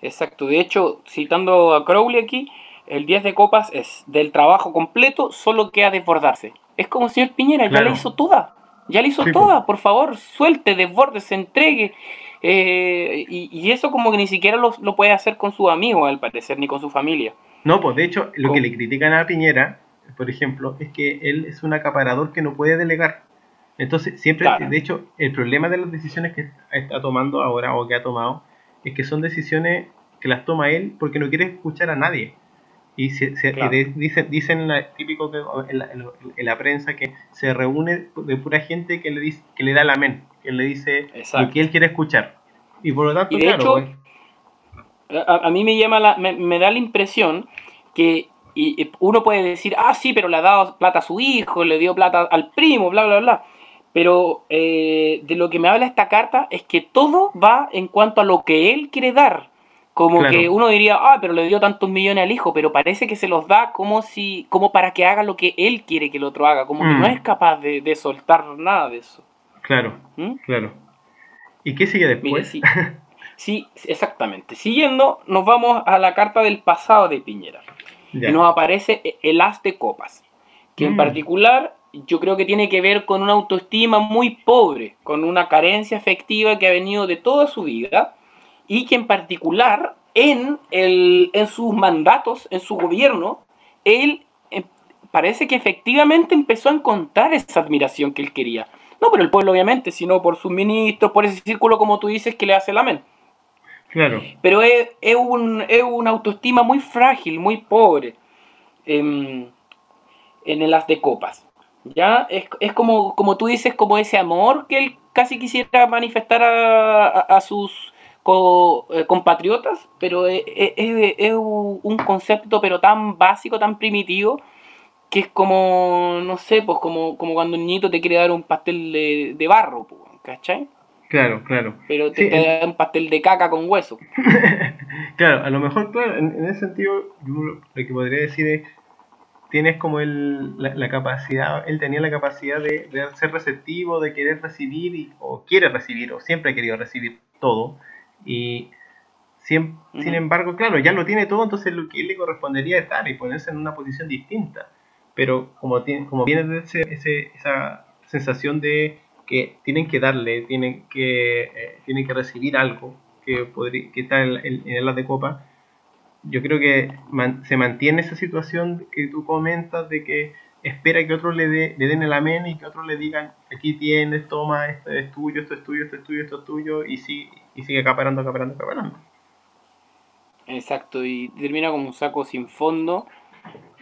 Speaker 2: Exacto, de hecho, citando a Crowley aquí, el 10 de copas es del trabajo completo, solo queda desbordarse. Es como señor Piñera, ya le hizo toda. Ya le hizo toda, por favor, suelte, desborde, se entregue. Eh, y, eso como que ni siquiera lo, puede hacer con sus amigos, al parecer, ni con su familia.
Speaker 1: No, pues de hecho, lo que le critican a Piñera, por ejemplo, es que él es un acaparador que no puede delegar. Entonces, siempre, de hecho, el problema de las decisiones que está tomando ahora o que ha tomado es que son decisiones que las toma él porque no quiere escuchar a nadie. Y se, dicen, dicen típico que en la, prensa que se reúne de pura gente que le dice que le da el amén, que le dice lo que él quiere escuchar. Y por lo tanto,
Speaker 2: de hecho, pues, a, mí me llama la, me, da la impresión que y uno puede decir, ah, sí, pero le ha dado plata a su hijo, le dio plata al primo, bla, bla, bla. Pero eh, de lo que me habla esta carta es que todo va en cuanto a lo que él quiere dar. Como que uno diría, ah, pero le dio tantos millones al hijo, pero parece que se los da como si, como para que haga lo que él quiere que el otro haga, como que no mm. es capaz de, soltar nada de eso.
Speaker 1: Claro, ¿Mm? claro. ¿Y qué sigue después? <laughs>
Speaker 2: sí, exactamente. Siguiendo, nos vamos a la carta del pasado de Piñera. Y nos aparece e, el as de copas, que en mm. particular yo creo que tiene que ver con una autoestima muy pobre, con una carencia afectiva que ha venido de toda su vida y que en particular en, el, en sus mandatos, en su gobierno, él eh, parece que efectivamente empezó a encontrar esa admiración que él quería. No por el pueblo, obviamente, sino por sus ministros, por ese círculo, como tú dices, que le hace el amén.
Speaker 1: Claro.
Speaker 2: Pero es, es, un, es una autoestima muy frágil, muy pobre en, en el as de copas. ¿Ya? Es, es, como, como tú dices, como ese amor que él casi quisiera manifestar a, a sus eh, compatriotas, pero es, un concepto pero tan básico, tan primitivo, que es como, no sé, pues como, como cuando un niñito te quiere dar un pastel de, barro, ¿cachai?
Speaker 1: Claro, claro.
Speaker 2: Pero te, da un pastel de caca con hueso. <laughs>
Speaker 1: claro, a lo mejor, claro, en, ese sentido, lo que podría decir es, tienes como el, la, capacidad, él tenía la capacidad de, ser receptivo, de querer recibir, o quiere recibir, o siempre ha querido recibir todo, y sin, embargo, claro, ya lo tiene todo, entonces lo que le correspondería es estar y ponerse en una posición distinta. Pero como, tiene, como viene de ese, esa sensación de que tienen que darle, tienen que, eh, tienen que recibir algo que, podría, que está en, en, el de copa, yo creo que se mantiene esa situación que tú comentas de que espera que otros le, le den el amén y que otros le digan, aquí tienes, toma, esto es tuyo, esto es tuyo, esto es tuyo, esto es tuyo, y, sí, y sigue acaparando, acaparando, acaparando.
Speaker 2: Exacto, y termina como un saco sin fondo,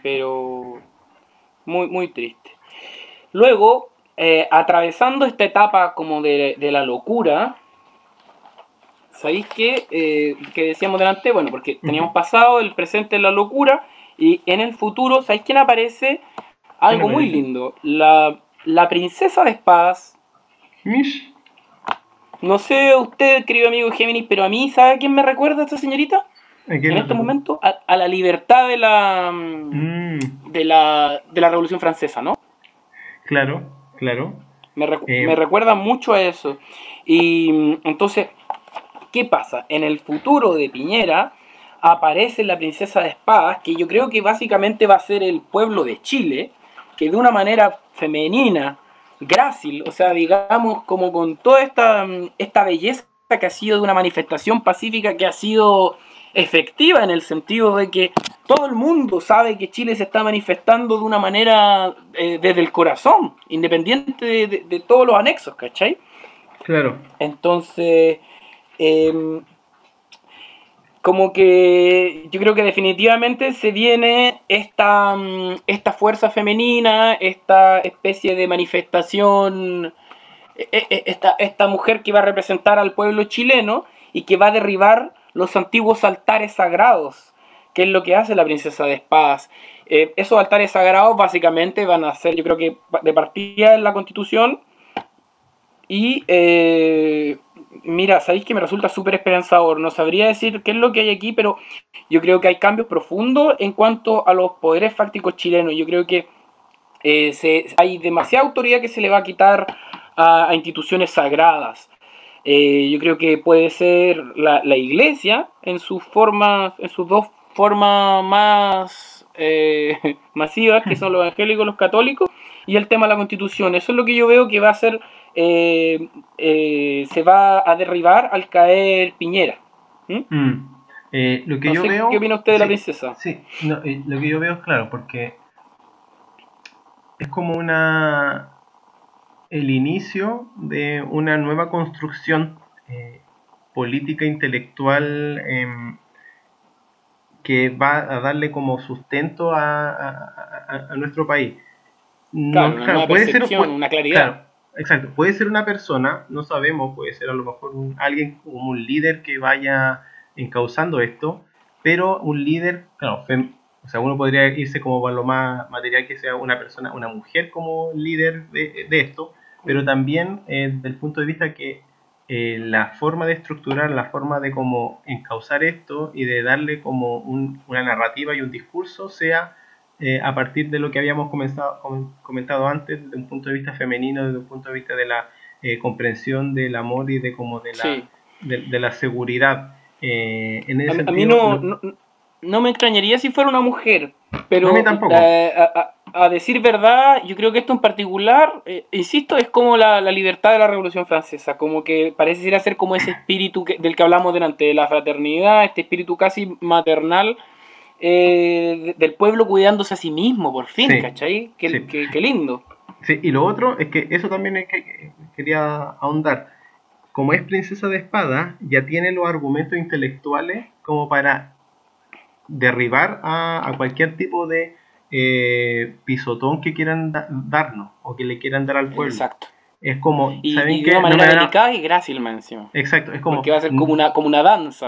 Speaker 2: pero muy, muy triste. Luego, eh, atravesando esta etapa como de, la locura, ¿sabéis qué? Eh, que decíamos delante, bueno, porque teníamos pasado, el presente, la locura, y en el futuro, ¿sabéis quién aparece? Algo muy lindo, la, la princesa de espadas. Mish. No sé usted, querido amigo Géminis, pero a mí, ¿sabe quién me recuerda esta señorita? en este momento a, la libertad de la, mm. de la de la Revolución Francesa, ¿no?
Speaker 1: Claro, claro.
Speaker 2: Me, eh, me recuerda mucho a eso. Y entonces, ¿qué pasa? En el futuro de Piñera aparece la princesa de espadas, que yo creo que básicamente va a ser el pueblo de Chile, que de una manera femenina, grácil, o sea, digamos, como con toda esta, esta belleza que ha sido de una manifestación pacífica que ha sido efectiva en el sentido de que todo el mundo sabe que Chile se está manifestando de una manera eh, desde el corazón, independiente de, todos los anexos, ¿cachai? Claro. Entonces, em, como que yo creo que definitivamente se viene esta, mm, esta fuerza femenina, esta especie de manifestación, e, e, esta, esta mujer que va a representar al pueblo chileno y que va a derribar los antiguos altares sagrados, que es lo que hace la princesa de espadas. Eh, esos altares sagrados básicamente van a ser, yo creo que de partida en la constitución. Y eh, mira, sabéis que me resulta súper esperanzador. No sabría decir qué es lo que hay aquí, pero yo creo que hay cambios profundos en cuanto a los poderes fácticos chilenos. Yo creo que eh, se, hay demasiada autoridad que se le va a quitar a instituciones sagradas. Eh, yo creo que puede ser la, iglesia en sus formas, en sus dos formas más eh, <laughs> masivas, que son los <laughs> evangélicos y los católicos, y el tema de la constitución. Eso es lo que yo veo que va a ser, eh, se va a derribar al caer Piñera. ¿Mm?
Speaker 1: Mm. lo que yo veo,
Speaker 2: ¿Qué opina usted de la princesa?
Speaker 1: Sí, lo que yo veo es claro, porque es como una el inicio de una nueva construcción eh, política intelectual em, que va a darle como sustento a, nuestro país.
Speaker 2: Claro, puede ser una claridad.
Speaker 1: Exacto, puede ser una persona, no sabemos, puede ser a lo mejor alguien como un líder que vaya encauzando esto, pero un líder, claro, o sea, uno podría irse como para lo más material que sea una persona, una mujer como líder de, de esto, pero también eh, desde el punto de vista que eh, la forma de estructurar, la forma de cómo encauzar esto y de darle como una narrativa y un discurso sea eh, a partir de lo que habíamos comenzado, comentado antes, desde un punto de vista femenino, desde un punto de vista de la comprensión del amor y de como de la, de, la seguridad.
Speaker 2: en ese a, mí no, no, no, me extrañaría si fuera una mujer, pero
Speaker 1: a tampoco
Speaker 2: a decir verdad, yo creo que esto en particular, eh, insisto, es como la, libertad de la Revolución Francesa, como que parece ser como ese espíritu del que hablamos delante, de la fraternidad, este espíritu casi maternal eh, del pueblo cuidándose a sí mismo, por fin, ¿cachai? Qué, lindo.
Speaker 1: Sí, y lo otro es que eso también es que quería ahondar. Como es princesa de espada, ya tiene los argumentos intelectuales como para derribar a cualquier tipo de eh, pisotón que quieran darnos o que le quieran dar al pueblo. Exacto. Es como,
Speaker 2: y, ¿saben de una manera delicada y grácil, mención.
Speaker 1: Exacto, es como.
Speaker 2: que va a ser como una, como una danza.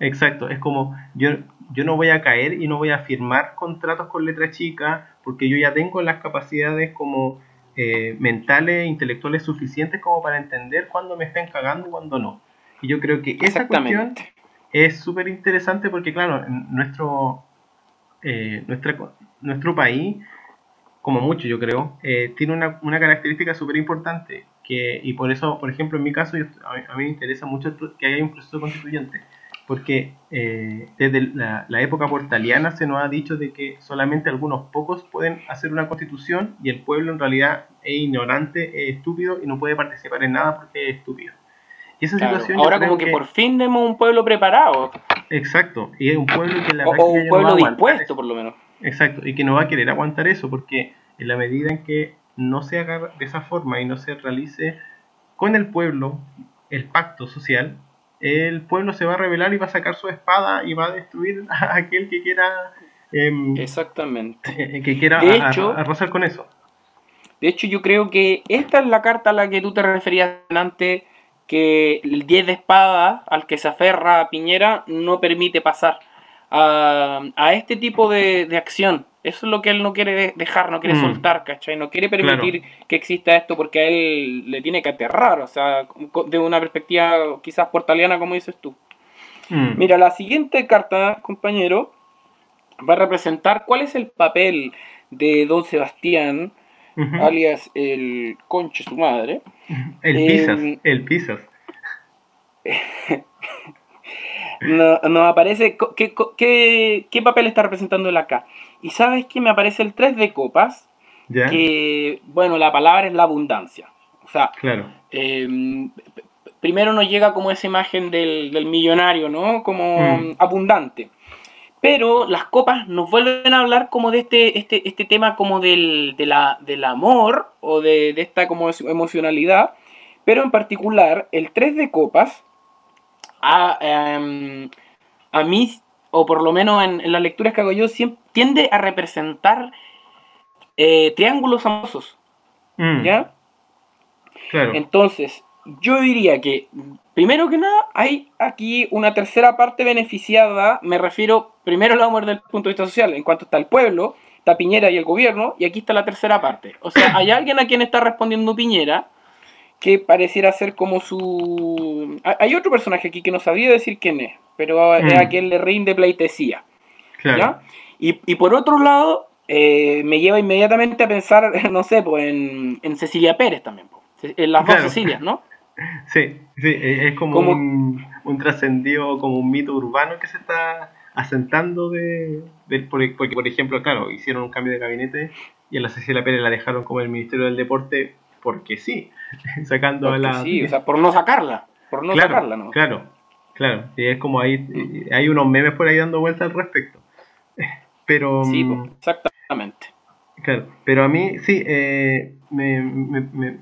Speaker 1: Exacto, es como, yo, yo no voy a caer y no voy a firmar contratos con letra chica porque yo ya tengo las capacidades como eh, mentales e intelectuales suficientes como para entender cuándo me están cagando y cuándo no. Y yo creo que esa cuestión es súper interesante porque, claro, nuestro, eh, nuestra, nuestro país, como mucho yo creo, eh, tiene una, una característica súper importante, que, y por eso, por ejemplo, en mi caso, a, mí, me interesa mucho que haya un proceso constituyente, porque eh, desde la, época portaliana se nos ha dicho de que solamente algunos pocos pueden hacer una constitución y el pueblo en realidad es ignorante, es estúpido y no puede participar en nada porque es estúpido.
Speaker 2: Y esa situación ahora como que, por fin demos un pueblo preparado.
Speaker 1: Exacto, y es un pueblo que la
Speaker 2: o, un pueblo dispuesto por lo menos.
Speaker 1: Exacto, y que no va a querer aguantar eso, porque en la medida en que no se haga de esa forma y no se realice con el pueblo el pacto social, el pueblo se va a rebelar y va a sacar su espada y va a destruir a <laughs> aquel que quiera...
Speaker 2: Em, Exactamente. <laughs>
Speaker 1: Que quiera arrasar con eso.
Speaker 2: De hecho, yo creo que esta es la carta a la que tú te referías antes, que el 10 de espada al que se aferra Piñera no permite pasar a, este tipo de, acción. Eso es lo que él no quiere dejar, no quiere mm. soltar, ¿cachai? No quiere permitir que exista esto porque a él le tiene que aterrar, o sea, de una perspectiva quizás portaliana, como dices tú. Mm. Mira, la siguiente carta, compañero, va a representar cuál es el papel de don Sebastián, alias el conche su madre. <laughs>
Speaker 1: El Pisas, el Pisas. <laughs>
Speaker 2: no, aparece ¿qué, qué, papel está representando él acá. Y sabes que me aparece el 3 de copas, que, bueno, la palabra es la abundancia. O sea, claro. Em, primero nos llega como esa imagen del, millonario, ¿no? Como mm. abundante. Pero las copas nos vuelven a hablar como de este, este, este tema como del, del amor o de, esta como emocionalidad. Pero en particular, el 3 de copas, a, em, a mí, o por lo menos en, las lecturas que hago yo, tiende a representar eh, triángulos amorosos. Mm. ¿Ya? Claro. Entonces, yo diría que, primero que nada, hay aquí una tercera parte beneficiada, me refiero, primero lo vamos a ver desde el punto de vista social, en cuanto está el pueblo, está Piñera y el gobierno, y aquí está la tercera parte. O sea, hay <coughs> alguien a quien está respondiendo Piñera, que pareciera ser como su... Hay otro personaje aquí que no sabría decir quién es, pero es mm. a quien le rinde pleitesía. ¿ya? Y, y, por otro lado, eh, me lleva inmediatamente a pensar, <laughs> no sé, pues en, en Cecilia Pérez también, en las dos Cecilias, ¿no? <laughs>
Speaker 1: Sí, sí, e-, es como, un, un trascendido, como un mito urbano que se está asentando de, porque por ejemplo, claro, hicieron un cambio de gabinete y a la Cecilia Pérez la dejaron como el Ministerio del Deporte porque sí, <laughs> sacando a la...
Speaker 2: Sí, o sea, por no sacarla, por no sacarla, ¿no?
Speaker 1: Claro, claro, y es como ahí, hay unos memes por ahí dando vueltas al respecto. <laughs> Pero...
Speaker 2: Sí, exactamente.
Speaker 1: Claro, pero a mí sí, eh, me, me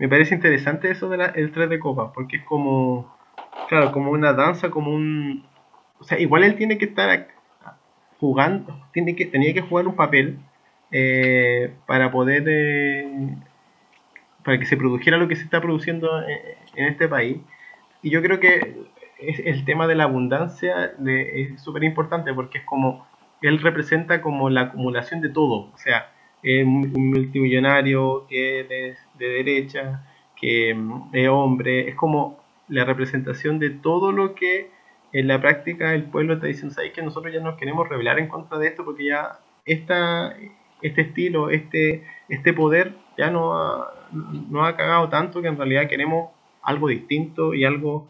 Speaker 1: me parece interesante eso del el 3 de copas, porque es como, claro, como una danza, como un... O sea, igual él tiene que estar jugando, tiene que, tenía que jugar un papel eh, para poder... Eh, para que se produjera lo que se está produciendo en, este país. Y yo creo que el tema de la abundancia es súper importante porque es como, él representa como la acumulación de todo. O sea, es un multimillonario que es de derecha, que mm, es hombre, es como la representación de todo lo que en la práctica el pueblo está diciendo, ¿sabes que nosotros ya nos queremos rebelar en contra de esto porque ya esta, este estilo, este, este poder ya no ha, no ha cagado tanto que en realidad queremos algo distinto y algo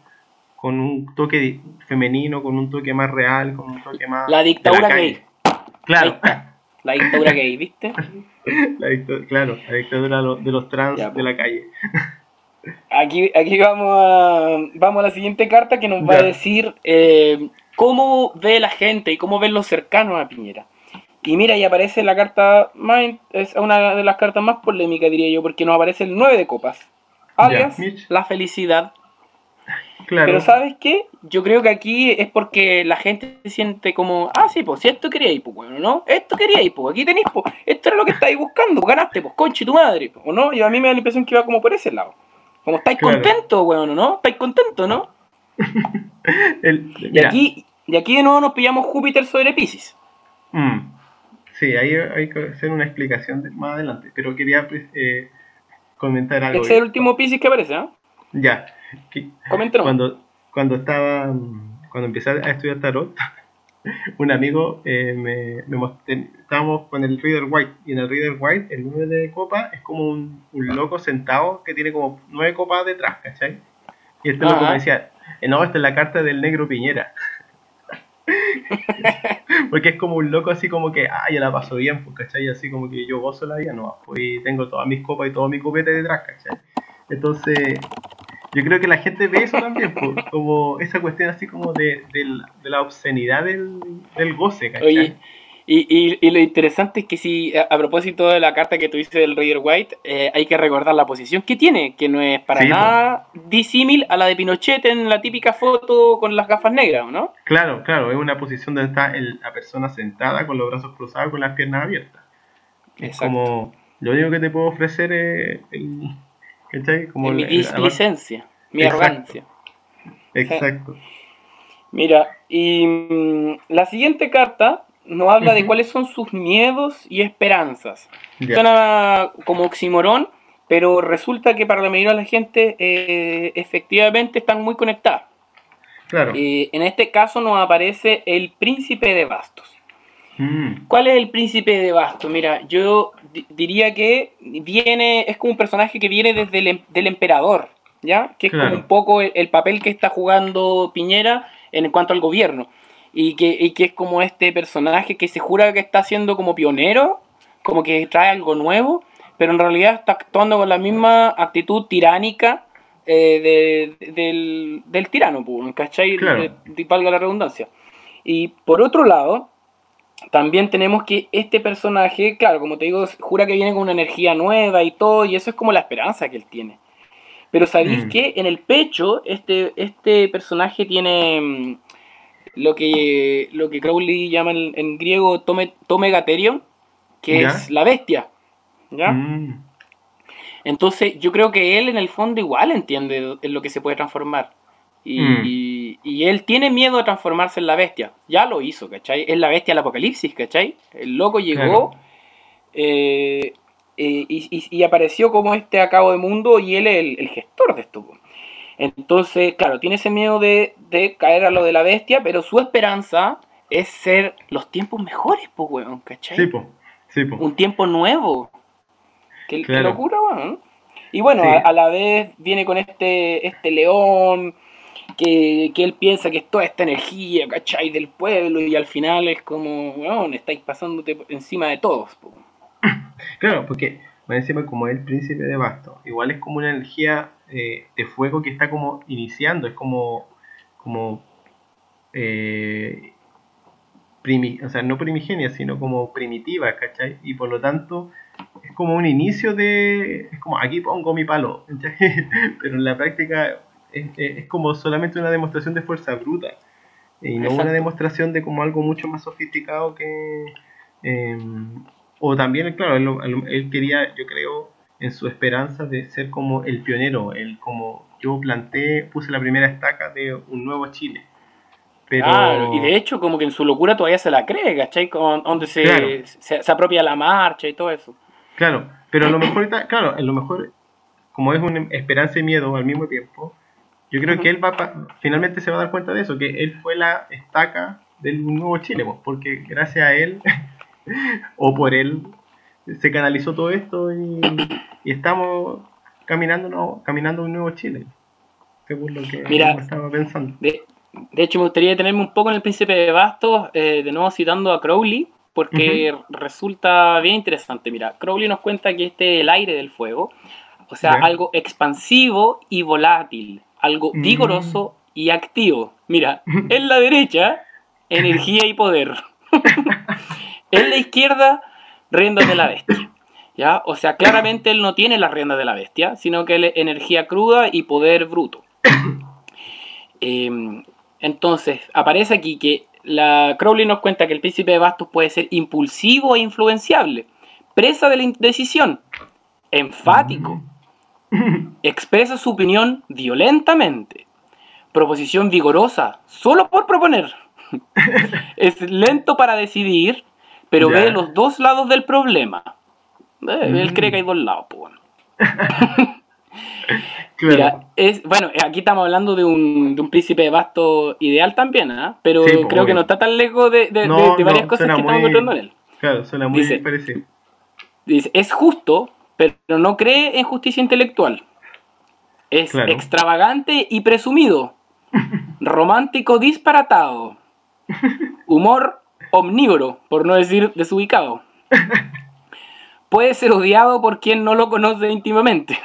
Speaker 1: con un toque femenino, con un toque más real, con un toque más...
Speaker 2: La dictadura gay. Claro. La dictadura gay, ¿viste? <laughs>
Speaker 1: claro, la dictadura de los trans de la calle.
Speaker 2: Aquí, aquí vamos, a, vamos a la siguiente carta que nos va a decir eh, cómo ve la gente y cómo ven los cercanos a Piñera. Y mira, y aparece la carta más, es una de las cartas más polémicas, diría yo, porque nos aparece el 9 de copas, alias la felicidad pero ¿sabes qué? Yo creo que aquí es porque la gente se siente como, ah, sí, pues si esto quería ir, pues bueno, ¿no? Esto quería ir, pues aquí tenéis, pues esto era lo que estáis buscando, pues ganaste, pues conche tu madre, ¿o no? Y a mí me da la impresión que iba como por ese lado. Como estáis contentos, bueno, ¿no? ¿Estáis contentos, no? <laughs> y, aquí, y aquí de nuevo nos pillamos Júpiter sobre Pisces.
Speaker 1: Mm. Sí, ahí hay que hacer una explicación más adelante, pero quería pues, eh, comentar algo.
Speaker 2: Ese es el último Pisces que aparece, ¿no?
Speaker 1: Ya. Cuando, cuando estaba, cuando empecé a estudiar tarot, <laughs> un amigo eh, me, me estábamos con el Reader White y en el Reader White el 9 de copa es como un, loco sentado que tiene como nueve copas detrás, ¿cachai? Y este loco me decía, eh, no, esta es la carta del negro Piñera. <laughs> <laughs> Porque es como un loco así como que, ah, ya la paso bien, pues, ¿cachai? Así como que yo gozo la vida, no, pues tengo todas mis copas y todo mi copete detrás, ¿cachai? Entonces, yo creo que la gente ve eso también, como esa cuestión así como de, la obscenidad del, goce, ¿cachai?
Speaker 2: Y, y, lo interesante es que si, a, propósito de la carta que tuviste del Reader White, eh, hay que recordar la posición que tiene, que no es para nada disímil a la de Pinochet en la típica foto con las gafas negras, ¿no?
Speaker 1: Claro, claro, es una posición donde está la persona sentada con los brazos cruzados con las piernas abiertas. Es como lo único que te puedo ofrecer es el,
Speaker 2: ¿cachai? Como mi licencia, mi arrogancia.
Speaker 1: Exacto.
Speaker 2: Mira, y mm, la siguiente carta nos habla de cuáles son sus miedos y esperanzas. Suena como oximorón, pero resulta que para la mayoría de la gente eh, efectivamente están muy conectadas.
Speaker 1: Claro.
Speaker 2: Eh, en este caso nos aparece el príncipe de bastos. Mm. ¿Cuál es el príncipe de bastos? Mira, yo diría que viene, es como un personaje que viene desde el em-, del emperador, ¿ya? Que es como un poco el, papel que está jugando Piñera en cuanto al gobierno. Y que, y que es como este personaje que se jura que está siendo como pionero, como que trae algo nuevo, pero en realidad está actuando con la misma actitud tiránica eh, del, tirano, ¿cachai? Claro. De, valga la redundancia. Y por otro lado, también tenemos que este personaje, claro, como te digo, jura que viene con una energía nueva y todo, y eso es como la esperanza que él tiene. Pero sabéis mm. que en el pecho, este, este personaje tiene mm, lo que, lo que Crowley llama en, griego tome, tomegaterion, que es la bestia. ¿Ya? Mm. Entonces, yo creo que él en el fondo igual entiende en lo que se puede transformar. Mm. Y, él tiene miedo de transformarse en la bestia. Ya lo hizo, ¿cachai? Es la bestia del apocalipsis, ¿cachai? El loco llegó eh, eh, y, apareció como este acabo de mundo y él es el, gestor de esto. Entonces, claro, tiene ese miedo de, caer a lo de la bestia, pero su esperanza es ser los tiempos mejores, pues, weón, ¿cachai?
Speaker 1: Sí, po. Sí,
Speaker 2: Un tiempo nuevo. Qué, locura, weón. Y bueno, a, la vez viene con este, este león, que, él piensa que es toda esta energía, ¿cachai? Del pueblo, y al final es como, weón, estáis pasándote encima de todos.
Speaker 1: Claro, porque encima como el príncipe de basto, igual es como una energía eh, de fuego que está como iniciando, es como, como eh, o sea, no primigenia, sino como primitiva, ¿cachai? Y por lo tanto es como un inicio de, es como aquí pongo mi palo, <laughs> Pero en la práctica es, como solamente una demostración de fuerza bruta y no una demostración de como algo mucho más sofisticado que... Em, o también, claro, él, él, quería, yo creo, en su esperanza de ser como el pionero, el como yo planté, puse la primera estaca de un nuevo Chile.
Speaker 2: Claro, y de hecho como que en su locura todavía se la cree, ¿cachai? Con, donde se, se, apropia la marcha y todo eso.
Speaker 1: Claro, pero a lo <clears throat> mejor, claro, a lo mejor, como es una esperanza y miedo al mismo tiempo, yo creo que él va finalmente se va a dar cuenta de eso, que él fue la estaca del nuevo Chile, porque gracias a él, <laughs> o por él, se canalizó todo esto y, estamos caminando, caminando un nuevo Chile, según lo que
Speaker 2: Mira,
Speaker 1: estaba pensando.
Speaker 2: De hecho, me gustaría detenerme un poco en el Príncipe de Bastos, eh, de nuevo citando a Crowley, porque resulta bien interesante. Mira, Crowley nos cuenta que este es el aire del fuego, o sea, algo expansivo y volátil, algo mm. vigoroso y activo. Mira, <laughs> en la derecha, energía y poder. <laughs> en la izquierda, riendas de la bestia. ¿Ya? O sea, claramente él no tiene las riendas de la bestia, sino que él es energía cruda y poder bruto. Eh, <clears throat> entonces, aparece aquí que la Crowley nos cuenta que el príncipe de bastos puede ser impulsivo e influenciable, presa de la indecisión, enfático, <laughs> expresa su opinión violentamente, proposición vigorosa, solo por proponer, <laughs> es lento para decidir, pero ve los dos lados del problema. Eh, él cree que hay dos lados, pues <laughs> Mira, es, bueno, aquí estamos hablando de un, de un príncipe de basto ideal también, ¿ah? pero creo que no está tan lejos de, de, varias cosas que estamos encontrando en él.
Speaker 1: Claro, suena muy dice, parecido.
Speaker 2: Dice, es justo, pero no cree en justicia intelectual. Es extravagante y presumido. <laughs> romántico disparatado. <laughs> Humor omnívoro, por no decir desubicado. <laughs> Puede ser odiado por quien no lo conoce íntimamente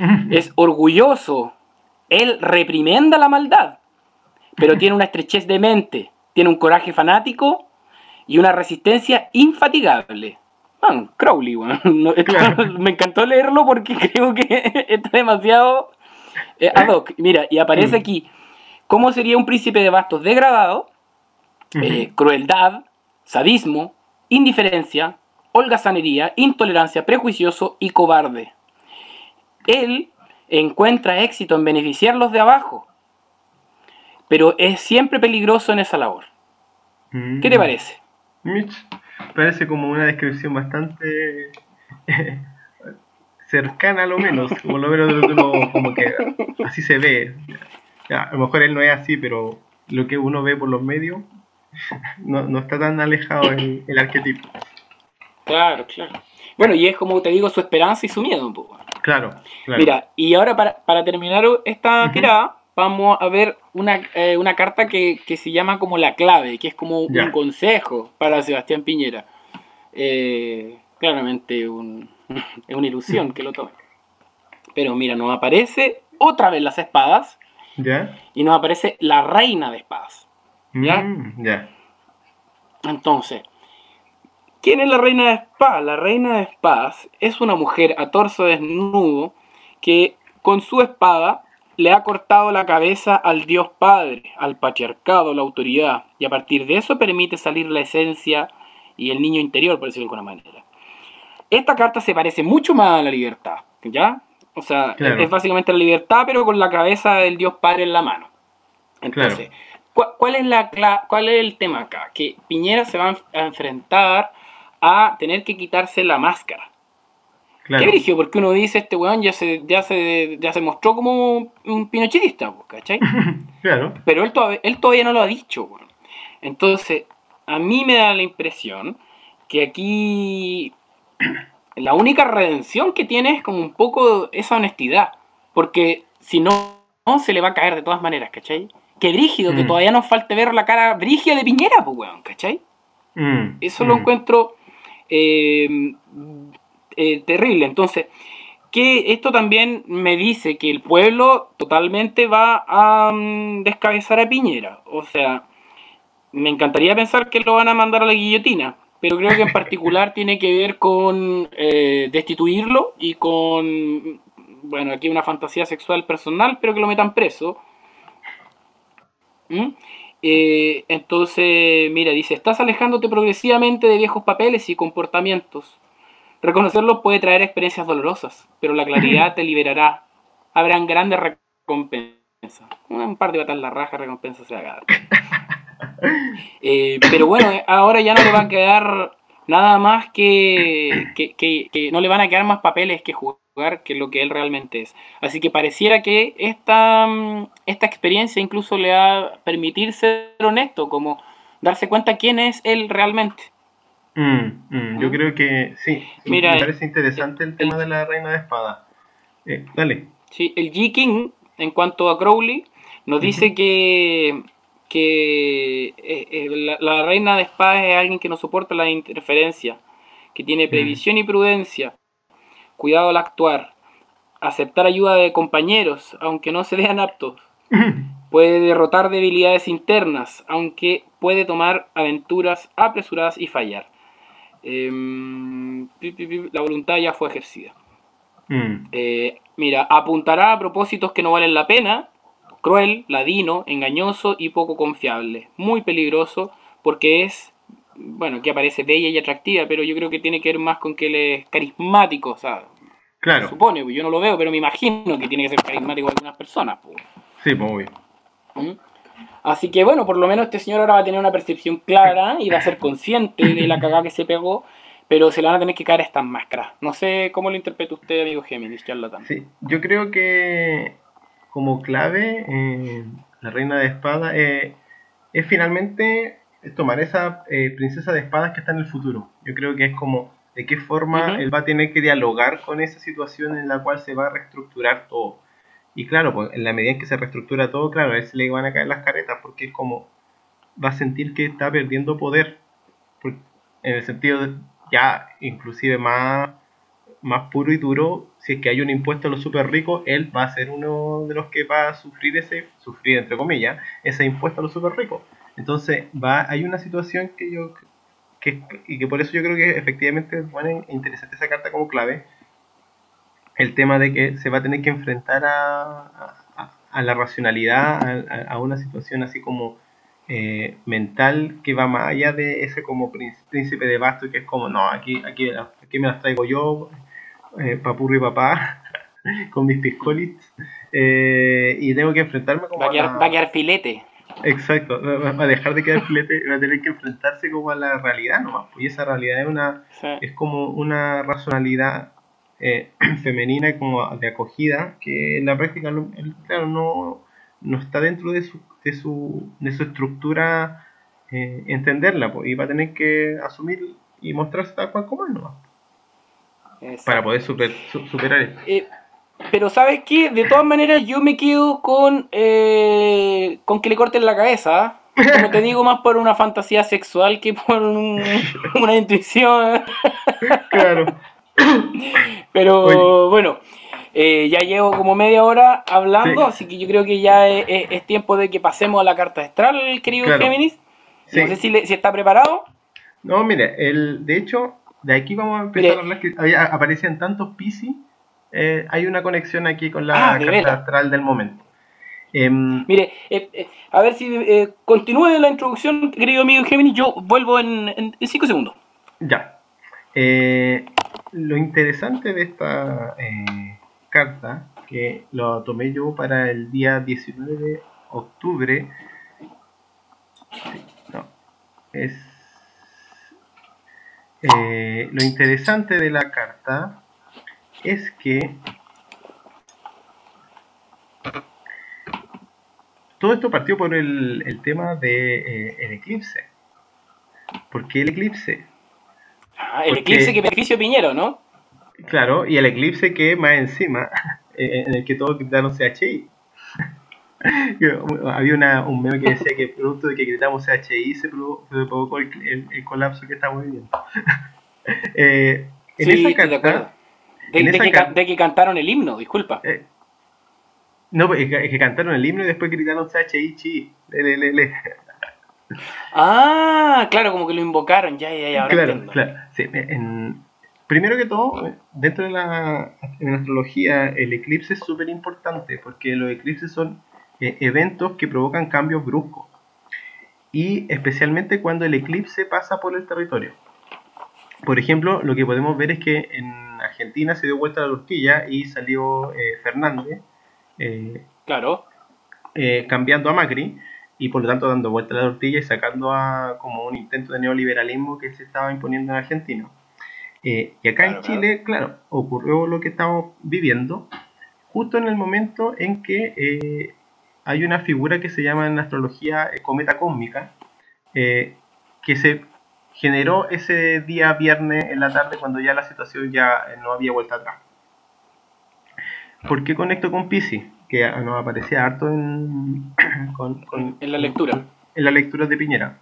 Speaker 2: <laughs> es orgulloso, él reprimenda la maldad, pero tiene una estrechez de mente, tiene un coraje fanático y una resistencia infatigable. Crowley, <laughs> me encantó leerlo porque creo que está demasiado eh, ad hoc. Mira, y aparece mm. aquí cómo sería un príncipe de bastos degradado, eh, crueldad, sadismo, indiferencia, holgazanería, intolerancia, prejuicioso y cobarde. Él encuentra éxito en beneficiar de abajo, pero es siempre peligroso en esa labor. ¿Qué te mm. parece?
Speaker 1: Mitch, parece como una descripción bastante <laughs> cercana a lo menos, como lo menos de lo como que así se ve. a lo mejor él no es así, pero lo que uno ve por los medios no, está tan alejado el, el arquetipo.
Speaker 2: Claro, claro. Bueno, y es como te digo, su esperanza y su miedo un poco.
Speaker 1: Claro, claro.
Speaker 2: Mira, y ahora para, terminar esta tirada, vamos a ver una, eh, carta que, se llama como la clave, que es como un consejo para Sebastián Piñera. Eh, claramente un, <laughs> es una ilusión que lo tome. Pero mira, nos aparece otra vez las espadas.
Speaker 1: ¿Ya?
Speaker 2: Y nos aparece la reina de espadas.
Speaker 1: ¿Ya? Mm, ya.
Speaker 2: Entonces, ¿quién es la reina de espadas? La reina de espadas es una mujer a torso desnudo que con su espada le ha cortado la cabeza al Dios Padre, al patriarcado, la autoridad, y a partir de eso permite salir la esencia y el niño interior, por decirlo de alguna manera. Esta carta se parece mucho más a la libertad, ¿ya? O sea, es básicamente la libertad, pero con la cabeza del Dios Padre en la mano. Entonces, ¿cuál, es la, ¿cuál es el tema acá? Que Piñera se va a enfrentar a tener que quitarse la máscara. Claro. ¿Qué? Porque uno dice, este weón ya se, ya se, ya se mostró como un pinochetista, ¿cachai? <laughs>
Speaker 1: claro.
Speaker 2: Pero él todavía, él todavía no lo ha dicho, weón. Entonces, a mí me da la impresión que aquí la única redención que tiene es como un poco esa honestidad. Porque si no se le va a caer de todas maneras, ¿cachai? Que brígido, que mm. todavía nos falte ver la cara brígida de Piñera, pues, weón, ¿cachai? Mm, Eso lo mm. encuentro eh, eh, terrible. Entonces, que esto también me dice que el pueblo totalmente va a descabezar a Piñera. O sea, me encantaría pensar que lo van a mandar a la guillotina pero creo que en particular <laughs> tiene que ver con eh, destituirlo y con, bueno, aquí una fantasía sexual personal, pero que lo metan preso. ¿Mm? Eh, entonces, mira, dice, estás alejándote progresivamente de viejos papeles y comportamientos. Reconocerlos puede traer experiencias dolorosas, pero la claridad <laughs> te liberará. Habrán grandes recompensas. Un par de batas la raja, recompensas se haga. <laughs> Eh, pero bueno, eh, ahora ya no le va a quedar nada más que, que, no le van a quedar más papeles que jugar que lo que él realmente es. Así que pareciera que esta, mm, esta experiencia incluso le va a permitir ser honesto, como darse cuenta quién es él realmente.
Speaker 1: Mm, mm, yo creo que sí, Mira, me parece interesante el, tema de la reina de espada. Eh, dale.
Speaker 2: Sí, el G. King, en cuanto a Crowley, nos dice que que eh, eh, la, reina de espadas es alguien que no soporta la interferencia, que tiene previsión y prudencia, cuidado al actuar, aceptar ayuda de compañeros, aunque no se vean aptos, <clears throat> puede derrotar debilidades internas, aunque puede tomar aventuras apresuradas y fallar. Em, la voluntad ya fue ejercida. Mm. Eh, mira, apuntará a propósitos que no valen la pena cruel, ladino, engañoso y poco confiable. Muy peligroso porque es, bueno, que aparece bella y atractiva, pero yo creo que tiene que ver más con que él es carismático, o sea,
Speaker 1: claro.
Speaker 2: supone, pues yo no lo veo, pero me imagino que tiene que ser carismático algunas personas. Pues.
Speaker 1: Sí, pues muy bien.
Speaker 2: ¿Mm? Así que bueno, por lo menos este señor ahora va a tener una percepción clara y va a ser consciente de la cagada que se pegó, pero se le van a tener que caer estas máscaras. No sé cómo lo interpreta usted, amigo Géminis, charlatán.
Speaker 1: Sí, yo creo que como clave, eh, la reina de espada, eh, es finalmente tomar esa eh, princesa de espadas que está en el futuro. Yo creo que es como de qué forma él va a tener que dialogar con esa situación en la cual se va a reestructurar todo. Y claro, pues en la medida en que se reestructura todo, claro, a él se le van a caer las caretas porque es como va a sentir que está perdiendo poder. En el sentido de, ya inclusive más más puro y duro, si es que hay un impuesto a los super ricos, él va a ser uno de los que va a sufrir ese, sufrir entre comillas, ese impuesto a los super ricos. Entonces, va, hay una situación que yo, que, y que por eso yo creo que efectivamente es buena e interesante esa carta como clave, el tema de que se va a tener que enfrentar a, a, la racionalidad, a, una situación así como eh, mental que va más allá de ese como príncipe de basto que es como, no, aquí, aquí, aquí me las traigo yo, eh, papurri papá, <laughs> con mis piscolits, eh, y tengo que enfrentarme como...
Speaker 2: Va a quedar, va a quedar filete.
Speaker 1: Exacto, va a dejar de quedar filete, va a tener que enfrentarse como a la realidad nomás, pues, y esa realidad es una es como una racionalidad eh, <clears throat> femenina como de acogida que en la práctica claro no, no está dentro de su, de su, de su estructura eh, entenderla pues, y va a tener que asumir y mostrarse tal cual como es nomás. Para poder superar esto.
Speaker 2: Eh, pero ¿sabes qué? De todas maneras yo me quedo con, eh, con que le corten la cabeza. ¿ah? Como te digo, más por una fantasía sexual que por <laughs> una intuición. claro. Pero bueno, eh, ya llevo como media hora hablando, así que yo creo que ya es, tiempo de que pasemos a la carta astral, querido Géminis. No sé si, si, está preparado.
Speaker 1: No, mire, el, de hecho, de aquí vamos a empezar a hablar que aparecen tantos Pisces eh, hay una conexión aquí con la ah, carta astral del momento.
Speaker 2: Em, Mire, eh, eh, a ver si continúe la introducción, querido amigo Gemini, yo vuelvo en 5 segundos.
Speaker 1: Ya. lo interesante de esta carta, que lo tomé yo para el día 19 de octubre, no, es lo interesante de la carta es que todo esto partió por el, tema del de, eh, eclipse. ¿Por qué el eclipse?
Speaker 2: Ah, el eclipse que beneficio Piñero, ¿no?
Speaker 1: Claro, y el eclipse que más encima, <laughs> eh, en el que todos gritaron CHI. <laughs> Había un meme que decía que producto de que gritamos CHI se provocó el, el, colapso que estamos viviendo. <laughs> eh, en
Speaker 2: sí, esa carta, de, que, cantaron el himno, disculpa. Eh,
Speaker 1: no, pues, es que, cantaron el himno y después gritaron CHI, chi, le, le, le,
Speaker 2: Ah, claro, como que lo invocaron, ya, ya, ya, ahora
Speaker 1: claro, Claro, sí, primero que todo, dentro de la, astrología, el eclipse es súper importante porque los eclipses son eh, eventos que provocan cambios bruscos y especialmente cuando el eclipse pasa por el territorio. Por ejemplo, lo que podemos ver es que en Argentina se dio vuelta la tortilla y salió eh, Fernández.
Speaker 2: Eh, claro.
Speaker 1: Eh, cambiando a Macri y por lo tanto dando vuelta a la tortilla y sacando a como un intento de neoliberalismo que se estaba imponiendo en Argentina. y acá en Chile, claro. ocurrió lo que estamos viviendo justo en el momento en que hay una figura que se llama en astrología cometa cósmica, que se generó ese día viernes en la tarde cuando ya la situación ya eh, no había vuelta atrás. ¿Por qué conecto con Pisces? Que ah, nos aparecía harto en, <clears throat>
Speaker 2: en la lectura.
Speaker 1: En la lectura de Piñera.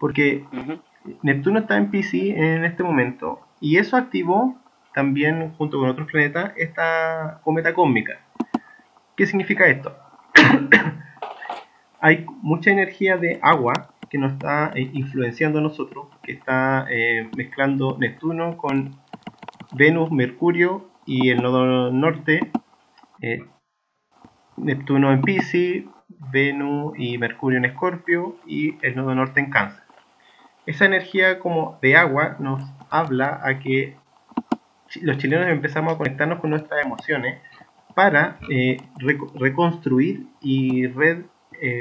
Speaker 1: Porque Neptuno está en Pisces en este momento y eso activó también, junto con otros planetas, esta cometa cósmica. ¿Qué significa esto? <clears throat> Hay mucha energía de agua que nos está eh, influenciando a nosotros, que está eh, mezclando Neptuno con Venus, Mercurio y el nodo norte, eh, Neptuno en Pisces, Venus y Mercurio en Escorpio y el nodo norte en Cáncer. Esa energía como de agua nos habla a que los chilenos empezamos a conectarnos con nuestras emociones para reconstruir y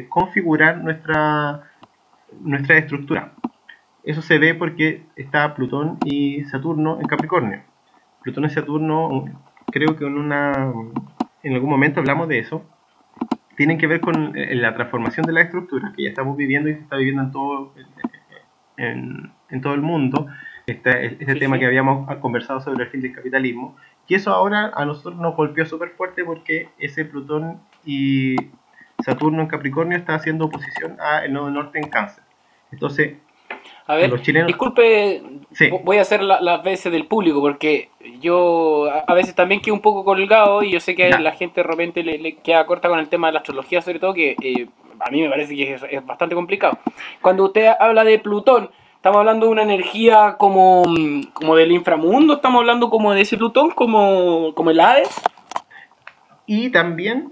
Speaker 1: configurar nuestra nuestra estructura. Eso se ve porque está Plutón y Saturno en Capricornio. Plutón y Saturno, creo que en, una, en algún momento hablamos de eso, tienen que ver con eh, la transformación de la estructura que ya estamos viviendo y se está viviendo en todo, en, todo el mundo. Este, este tema que habíamos conversado sobre el fin del capitalismo. Y eso ahora a nosotros nos golpeó súper fuerte porque ese Plutón y Saturno en Capricornio está haciendo oposición a el nodo norte en Cáncer. Entonces,
Speaker 2: a ver, los chilenos... disculpe, voy a hacer las veces del público porque yo a veces también quedo un poco colgado y yo sé que la gente de repente le, queda corta con el tema de la astrología, sobre todo que eh, a mí me parece que es, bastante complicado. Cuando usted habla de Plutón, estamos hablando de una energía como, como del inframundo, estamos hablando como de ese Plutón, como, como el Hades.
Speaker 1: Y también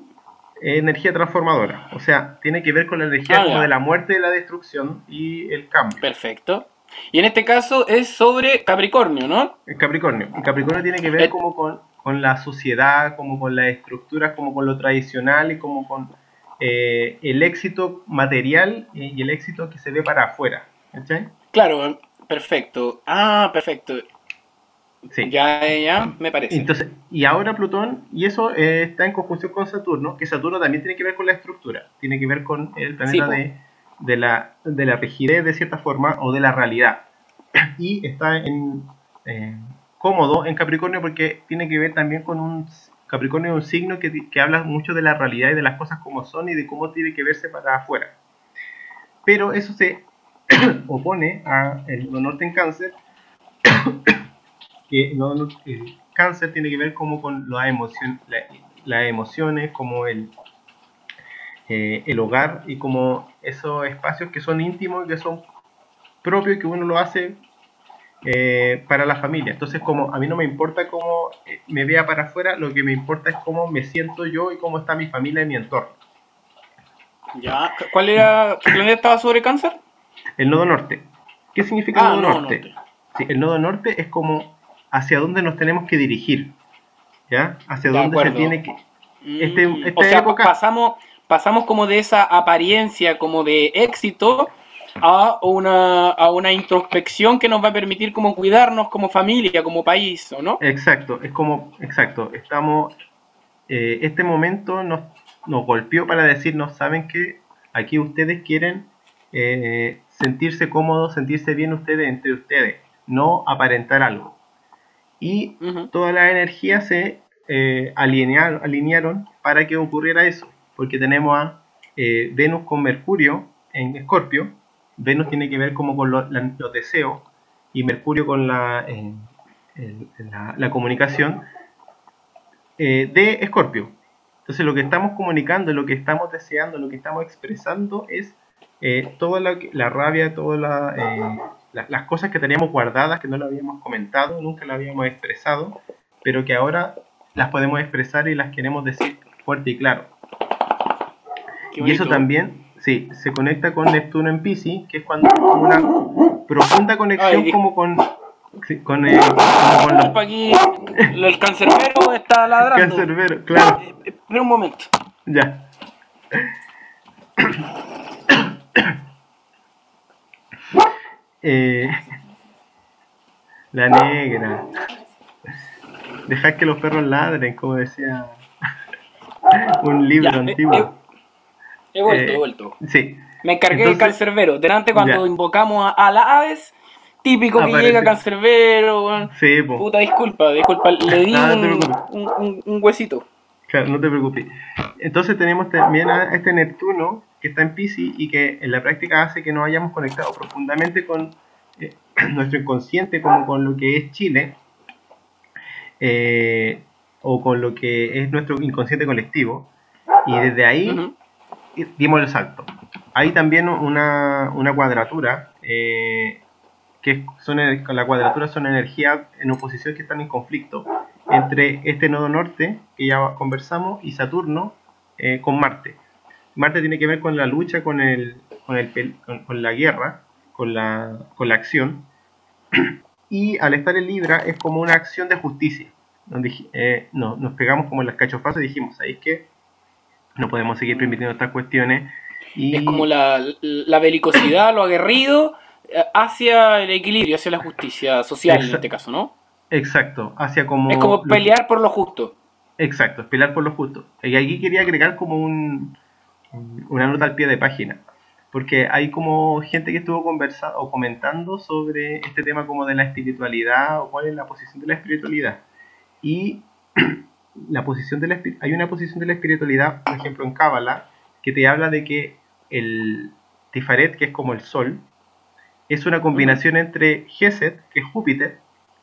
Speaker 1: energía transformadora. O sea, tiene que ver con la energía ah, de la muerte, de la destrucción y el cambio.
Speaker 2: Perfecto. Y en este caso es sobre Capricornio, ¿no?
Speaker 1: Capricornio. Y Capricornio tiene que ver eh. como con, la sociedad, como con las estructuras, como con lo tradicional y como con eh, el éxito material y el éxito que se ve para afuera.
Speaker 2: Claro, perfecto. Ah, perfecto. Sí. Ya, ya, me parece.
Speaker 1: Entonces, y ahora Plutón, y eso eh, está en conjunción con Saturno, que Saturno también tiene que ver con la estructura, tiene que ver con el planeta de, de, la, de la rigidez de cierta forma o de la realidad. <clears throat> Y está en, cómodo en Capricornio porque tiene que ver también con un Capricornio, un signo que, que habla mucho de la realidad y de las cosas como son y de cómo tiene que verse para afuera. Pero eso se <clears throat> opone a el norte en cáncer <clears throat> que no, el cáncer tiene que ver como con la emoción, las emociones, como el, eh, el hogar y como esos espacios que son íntimos, que son propios y que uno lo hace eh, para la familia. Entonces, como a mí no me importa cómo eh, me vea para afuera, lo que me importa es cómo me siento yo y cómo está mi familia y mi entorno.
Speaker 2: Ya, ¿cuál era, qué planeta estaba sobre cáncer?
Speaker 1: El nodo norte. ¿Qué significa el ah, nodo norte? Sí, el nodo norte es como hacia dónde nos tenemos que dirigir. ¿Ya? Hacia dónde se tiene que.
Speaker 2: Este, mm, esta o sea, pasamos, pasamos como de esa apariencia como de éxito a una, a una introspección que nos va a permitir como cuidarnos como familia, como país, ¿o no?
Speaker 1: Exacto, es como, exacto, estamos, eh, este momento nos, nos golpeó para decirnos, saben que aquí ustedes quieren eh, sentirse cómodos, sentirse bien ustedes entre ustedes, no aparentar algo y todas las energías se eh, alinearon, alinearon, para que ocurriera eso, porque tenemos a eh, Venus con Mercurio en Escorpio, Venus tiene que ver como con los deseos y Mercurio con la, la, comunicación eh, de Escorpio. Entonces lo que estamos comunicando, lo que estamos deseando, lo que estamos expresando es toda la, la, rabia, toda la las cosas que teníamos guardadas, que no lo habíamos comentado, nunca lo habíamos expresado, pero que ahora las podemos expresar y las queremos decir fuerte y claro. Y eso también, sí, se conecta con Neptuno en Pisces, que es cuando una profunda conexión como con... con, el,
Speaker 2: con Aquí el cancerbero está ladrando.
Speaker 1: Cancerbero, claro.
Speaker 2: Eh, eh, espera un momento.
Speaker 1: Ya. Eh, la negra. Dejad que los perros ladren, como decía <laughs> un libro antiguo.
Speaker 2: He, vuelto, he vuelto.
Speaker 1: Sí.
Speaker 2: Me encargué del cancerbero. Delante cuando invocamos a, la Aves, típico que llega cancerbero.
Speaker 1: Sí,
Speaker 2: Puta, disculpa, disculpa. Le di un, un, huesito.
Speaker 1: Claro, no te preocupes. Entonces tenemos también a este Neptuno que está en Pisces y que en la práctica hace que nos hayamos conectado profundamente con eh, <clears throat> nuestro inconsciente, como con lo que es Chile, eh, o con lo que es nuestro inconsciente colectivo, y desde ahí dimos el salto. Hay también una, una cuadratura, eh, que son, la cuadratura son energías en oposición que están en conflicto entre este nodo norte, que ya conversamos, y Saturno con Marte. Marte tiene que ver con la lucha, con, el, con, el, con, la guerra, con la, con la acción. <clears throat> Y al estar en Libra es como una acción de justicia. Donde, eh, no, nos pegamos como en las cachofazos y dijimos, ahí es que no podemos seguir permitiendo estas cuestiones. Y...
Speaker 2: Es como la, la belicosidad, lo aguerrido, eh, hacia el equilibrio, hacia la justicia social en este caso, ¿no?
Speaker 1: Exacto, hacia como...
Speaker 2: Es como pelear por lo justo.
Speaker 1: Exacto, pelear por lo justo. Y aquí quería agregar como un, una nota al pie de página, porque hay como gente que estuvo conversando o comentando sobre este tema como de la espiritualidad o cuál es la posición de la espiritualidad. Y <clears throat> la posición de la, hay una posición de la espiritualidad, por ejemplo, en Cábala, que te habla de que el Tifaret, que es como el sol, es una combinación entre Geset, que es Júpiter,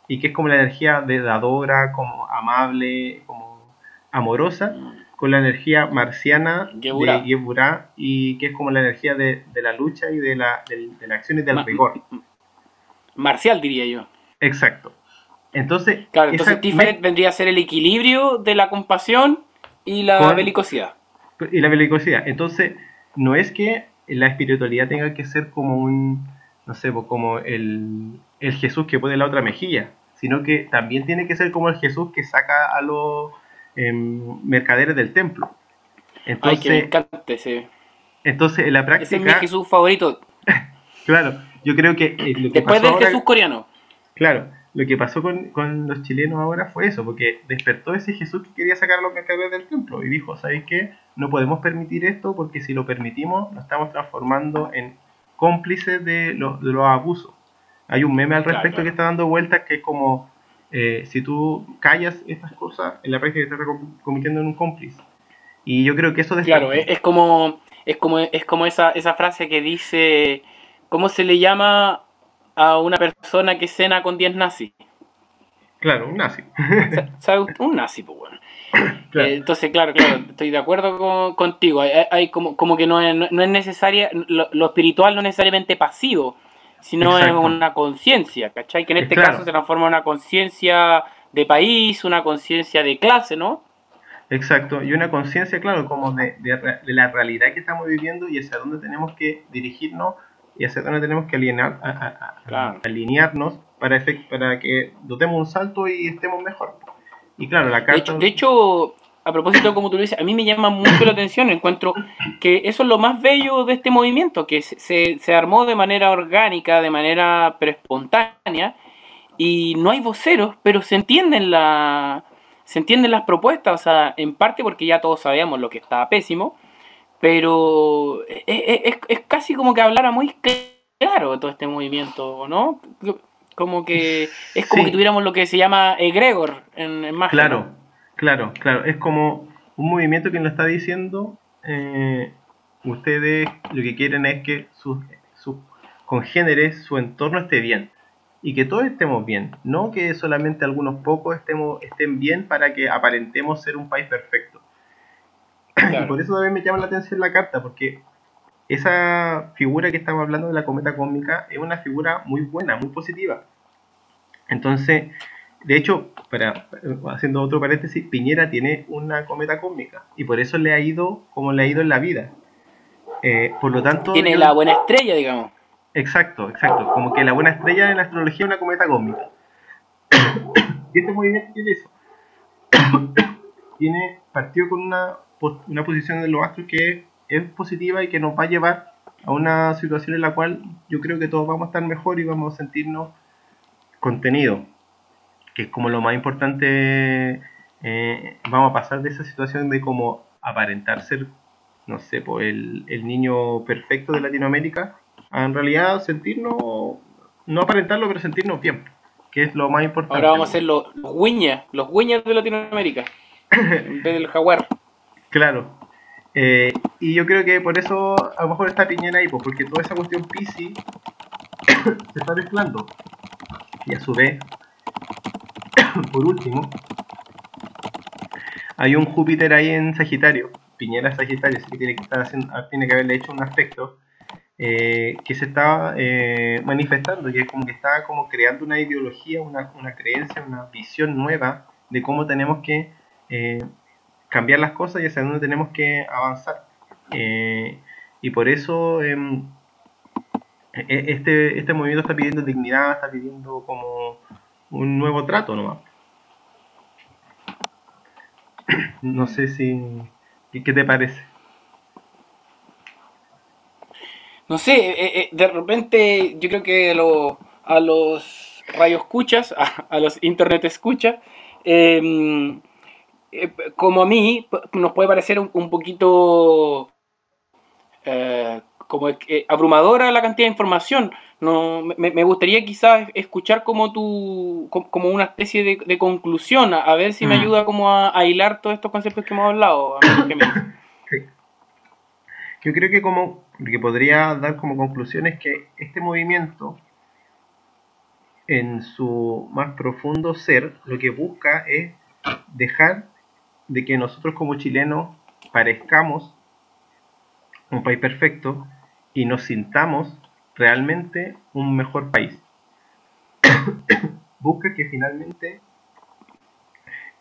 Speaker 1: y que es como la energía de dadora, como amable, como amorosa, con la energía marciana de Geburá y que es como la energía de, la lucha y de la, de, la acción y del rigor.
Speaker 2: Marcial diría yo.
Speaker 1: Exacto. Entonces,
Speaker 2: claro, entonces Tiferet vendría a ser el equilibrio de la compasión y la belicosidad.
Speaker 1: Y la belicosidad. Entonces, no es que la espiritualidad tenga que ser como un, no sé, como el, el Jesús que pone la otra mejilla, sino que también tiene que ser como el Jesús que saca a los em, mercaderes del templo.
Speaker 2: Entonces, Ay, que me
Speaker 1: Entonces, en la práctica...
Speaker 2: Ese es mi Jesús favorito. <laughs>
Speaker 1: claro, yo creo que...
Speaker 2: Eh, Después del Jesús coreano.
Speaker 1: Claro, lo que pasó con, con, los chilenos ahora fue eso, porque despertó ese Jesús que quería sacar a los mercaderes del templo y dijo, ¿sabéis qué? No podemos permitir esto porque si lo permitimos nos estamos transformando en cómplices de, de los abusos. Hay un meme al respecto que está dando vueltas que es como, eh, si tú callas estas cosas, en la práctica te estás convirtiendo en un cómplice. Y yo creo que eso...
Speaker 2: Claro, es, como, es como, es como esa, esa frase que dice, ¿cómo se le llama a una persona que cena con 10 nazis?
Speaker 1: Claro, un nazi.
Speaker 2: Un nazi, pues bueno. <coughs> Eh, entonces, claro, claro, estoy de acuerdo contigo. Hay, como, como, que no es, no es necesaria, lo, espiritual no es necesariamente pasivo, sino es una conciencia, ¿cachai? Que en este caso se transforma en una conciencia de país, una conciencia de clase, ¿no?
Speaker 1: Exacto, y una conciencia, claro, como de, de, la realidad que estamos viviendo y hacia dónde tenemos que dirigirnos y hacia dónde tenemos que alinear, alinearnos para, para que dotemos un salto y estemos mejor. Y claro, la
Speaker 2: carta... De hecho, a propósito, como tú dices, a mí me llama mucho la atención, encuentro que eso es lo más bello de este movimiento, que se, se armó de manera orgánica, de manera espontánea, y no hay voceros, pero se entienden, la, se entienden las propuestas, o sea, en parte porque ya todos sabíamos lo que estaba pésimo, pero es, es, casi como que hablara muy claro todo este movimiento, ¿no? Como que es como que tuviéramos lo que se llama egregor en, en
Speaker 1: Claro, claro, claro. Es como un movimiento que nos está diciendo, eh, ustedes lo que quieren es que sus, sus congéneres, su entorno esté bien. Y que todos estemos bien. No que solamente algunos pocos estemos, estén bien para que aparentemos ser un país perfecto. <clears throat> Y por eso también me llama la atención la carta, porque esa figura que estamos hablando de la cometa cósmica es una figura muy buena, muy positiva. Entonces, de hecho, para, haciendo otro paréntesis, Piñera tiene una cometa cósmica y por eso le ha ido como le ha ido en la vida. Eh, por lo tanto...
Speaker 2: Tiene la buena estrella, digamos.
Speaker 1: Exacto, exacto. Como que la buena estrella en la astrología es una cometa cósmica. <coughs> y este movimiento tiene eso. <coughs> tiene, partió con una, una posición de los astros que es positiva y que nos va a llevar a una situación en la cual yo creo que todos vamos a estar mejor y vamos a sentirnos contenido, que es como lo más importante. Eh, vamos a pasar de esa situación de como aparentar ser, no sé, pues el, el niño perfecto de Latinoamérica, a en realidad sentirnos, no aparentarlo, pero sentirnos bien, que es lo más importante.
Speaker 2: Ahora vamos a ser los, los los guiñas de Latinoamérica, <laughs> en vez del jaguar.
Speaker 1: Claro, eh, y yo creo que por eso a lo mejor está Piñera ahí, pues, porque toda esa cuestión PC <coughs> se está mezclando. Y a su vez, <coughs> por último, hay un Júpiter ahí en Sagitario, Piñera Sagitario, así que tiene que, haciendo, tiene que haberle hecho un aspecto eh, que se está eh, manifestando, que es como está como creando una ideología, una creencia, una visión nueva de cómo tenemos que cambiar las cosas y hacia dónde tenemos que avanzar. Eh, y por eso em, e-, este, este movimiento está pidiendo dignidad, está pidiendo como un nuevo trato nomás. No sé si... ¿Qué te parece?
Speaker 2: No sé, eh, eh, de repente yo creo que a los rayos escuchas, <laughs> a, los internet escuchas, eh, eh, como a mí, nos puede parecer un, poquito eh, como eh, abrumadora la cantidad de información. No, me, gustaría quizás escuchar como tu, como una especie de, conclusión, a, ver si me mm. ayuda como a, hilar todos estos conceptos que hemos hablado. <coughs>
Speaker 1: Yo creo que como que podría dar como conclusión es que este movimiento en su más profundo ser lo que busca es dejar de que nosotros como chilenos parezcamos un país perfecto y nos sintamos realmente un mejor país. <coughs> Busca que finalmente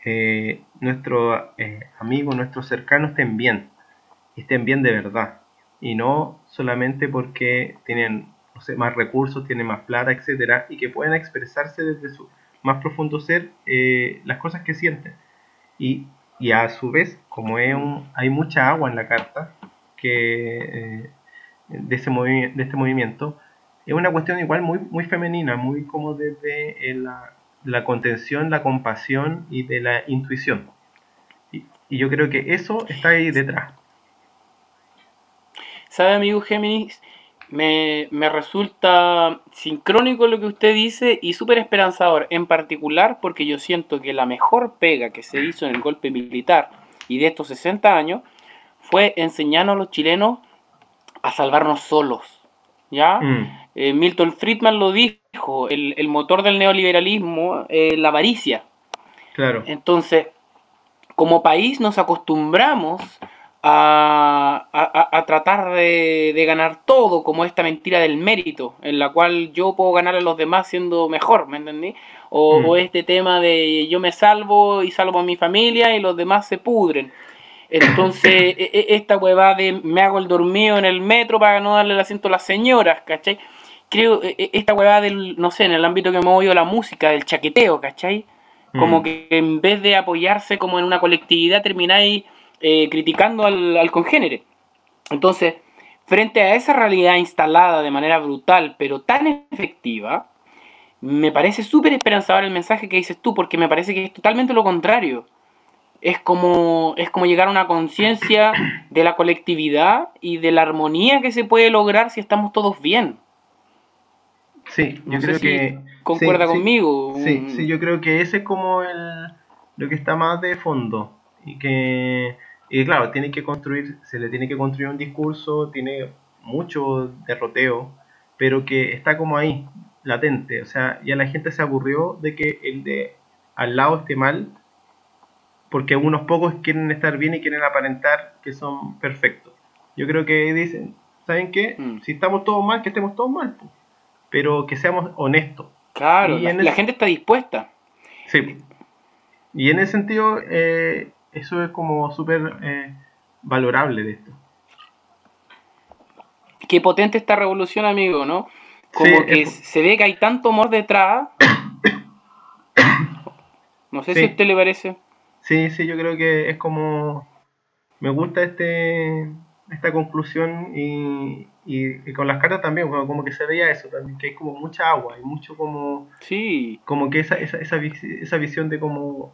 Speaker 1: eh, nuestros eh, amigos, nuestros cercanos estén bien. estén bien de verdad y no solamente porque tienen más recursos, tienen más plata, etcétera, y que pueden expresarse desde su más profundo ser eh, las cosas que sienten. Y, y, a su vez, como hay mucha agua en la carta que, eh, de, ese de este movimiento, es una cuestión igual muy, muy femenina, muy como desde la, la contención, la compasión y de la intuición. Y, y yo creo que eso está ahí detrás.
Speaker 2: ¿Sabe, amigo Géminis? Me, resulta sincrónico lo que usted dice y súper esperanzador, en particular porque yo siento que la mejor pega que se hizo en el golpe militar y de estos 60 años fue enseñarnos a los chilenos a salvarnos solos. ¿Ya? Mm. Eh, Milton Friedman lo dijo, el, motor del neoliberalismo, es la avaricia. Claro. Entonces, como país nos acostumbramos a, tratar de, ganar todo, como esta mentira del mérito, en la cual yo puedo ganar a los demás siendo mejor, ¿me entendí? O, mm. este tema de yo me salvo y salvo a mi familia y los demás se pudren. Entonces, <laughs> e, e, esta huevada de me hago el dormido en el metro para no darle el asiento a las señoras, ¿cachai? Creo, e, esta huevada del, no sé, en el ámbito que me oído la música, del chaqueteo, ¿cachai? Como mm. que en vez de apoyarse como en una colectividad, termináis eh, criticando al, congénere. Entonces, frente a esa realidad instalada de manera brutal, pero tan efectiva, me parece súper esperanzador el mensaje que dices tú, porque me parece que es totalmente lo contrario. Es como, es como llegar a una conciencia de la colectividad y de la armonía que se puede lograr si estamos todos bien.
Speaker 1: Sí, yo creo que.
Speaker 2: ¿Concuerda conmigo?
Speaker 1: Sí, sí, yo creo que ese es como el, lo que está más de fondo. Y que y claro, tiene que construir, se le tiene que construir un discurso, tiene mucho derroteo, pero que está como ahí, latente. O sea, ya la gente se aburrió de que el de al lado esté mal, porque unos pocos quieren estar bien y quieren aparentar que son perfectos. Yo creo que dicen, ¿saben qué? Mm. Si estamos todos mal, que estemos todos mal, pero que seamos honestos.
Speaker 2: Claro, la, gente está dispuesta.
Speaker 1: Sí. Y en ese sentido, eh, eso es como súper eh, valorable de esto.
Speaker 2: Qué potente esta revolución, amigo, ¿no? Como que se ve que hay tanto amor detrás. No sé si a usted le parece.
Speaker 1: Sí, sí, yo creo que es como. Me gusta este esta conclusión y, y, con las cartas también, como, que se veía eso también, que hay como mucha agua y mucho como.
Speaker 2: Sí.
Speaker 1: Como que esa, esa, esa, esa visión de como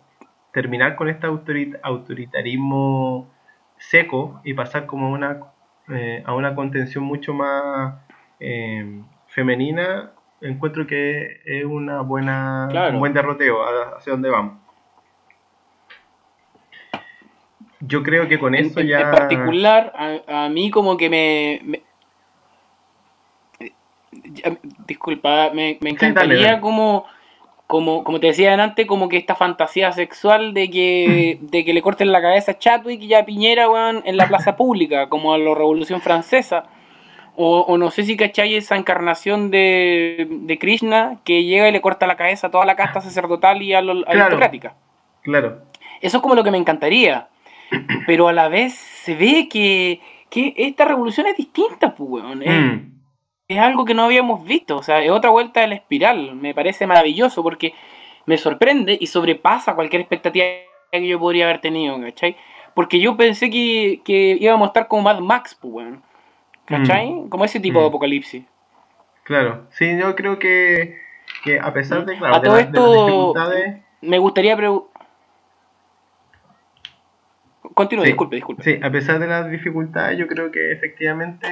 Speaker 1: terminar con este autoritarismo seco y pasar como una, eh, a una contención mucho más eh, femenina, encuentro que es una buena, un buen derroteo hacia dónde vamos. Yo creo que con eso ya...
Speaker 2: En particular, a, mí como que me... disculpa, me, encantaría como como, como te decía antes, como que esta fantasía sexual de que, de que le corten la cabeza a Chadwick y a Piñera, weón, en la plaza pública, como a la Revolución Francesa. O, o, no sé si cachai esa encarnación de, de, Krishna que llega y le corta la cabeza a toda la casta sacerdotal y a la aristocrática.
Speaker 1: Claro.
Speaker 2: Eso es como lo que me encantaría. Pero a la vez se ve que, que esta revolución es distinta, pues, weón. Mm es algo que no habíamos visto, o sea, es otra vuelta de la espiral, me parece maravilloso porque me sorprende y sobrepasa cualquier expectativa que yo podría haber tenido, ¿cachai? Porque yo pensé que, que íbamos a estar como Mad Max, pues, bueno, ¿cachai? Mm. Como ese tipo de mm. apocalipsis.
Speaker 1: Claro, sí, yo creo que, que a pesar de, claro,
Speaker 2: a todo esto, dificultades... Me gustaría preguntar... Continúe, disculpe, disculpe.
Speaker 1: Sí, a pesar de las dificultades, yo creo que efectivamente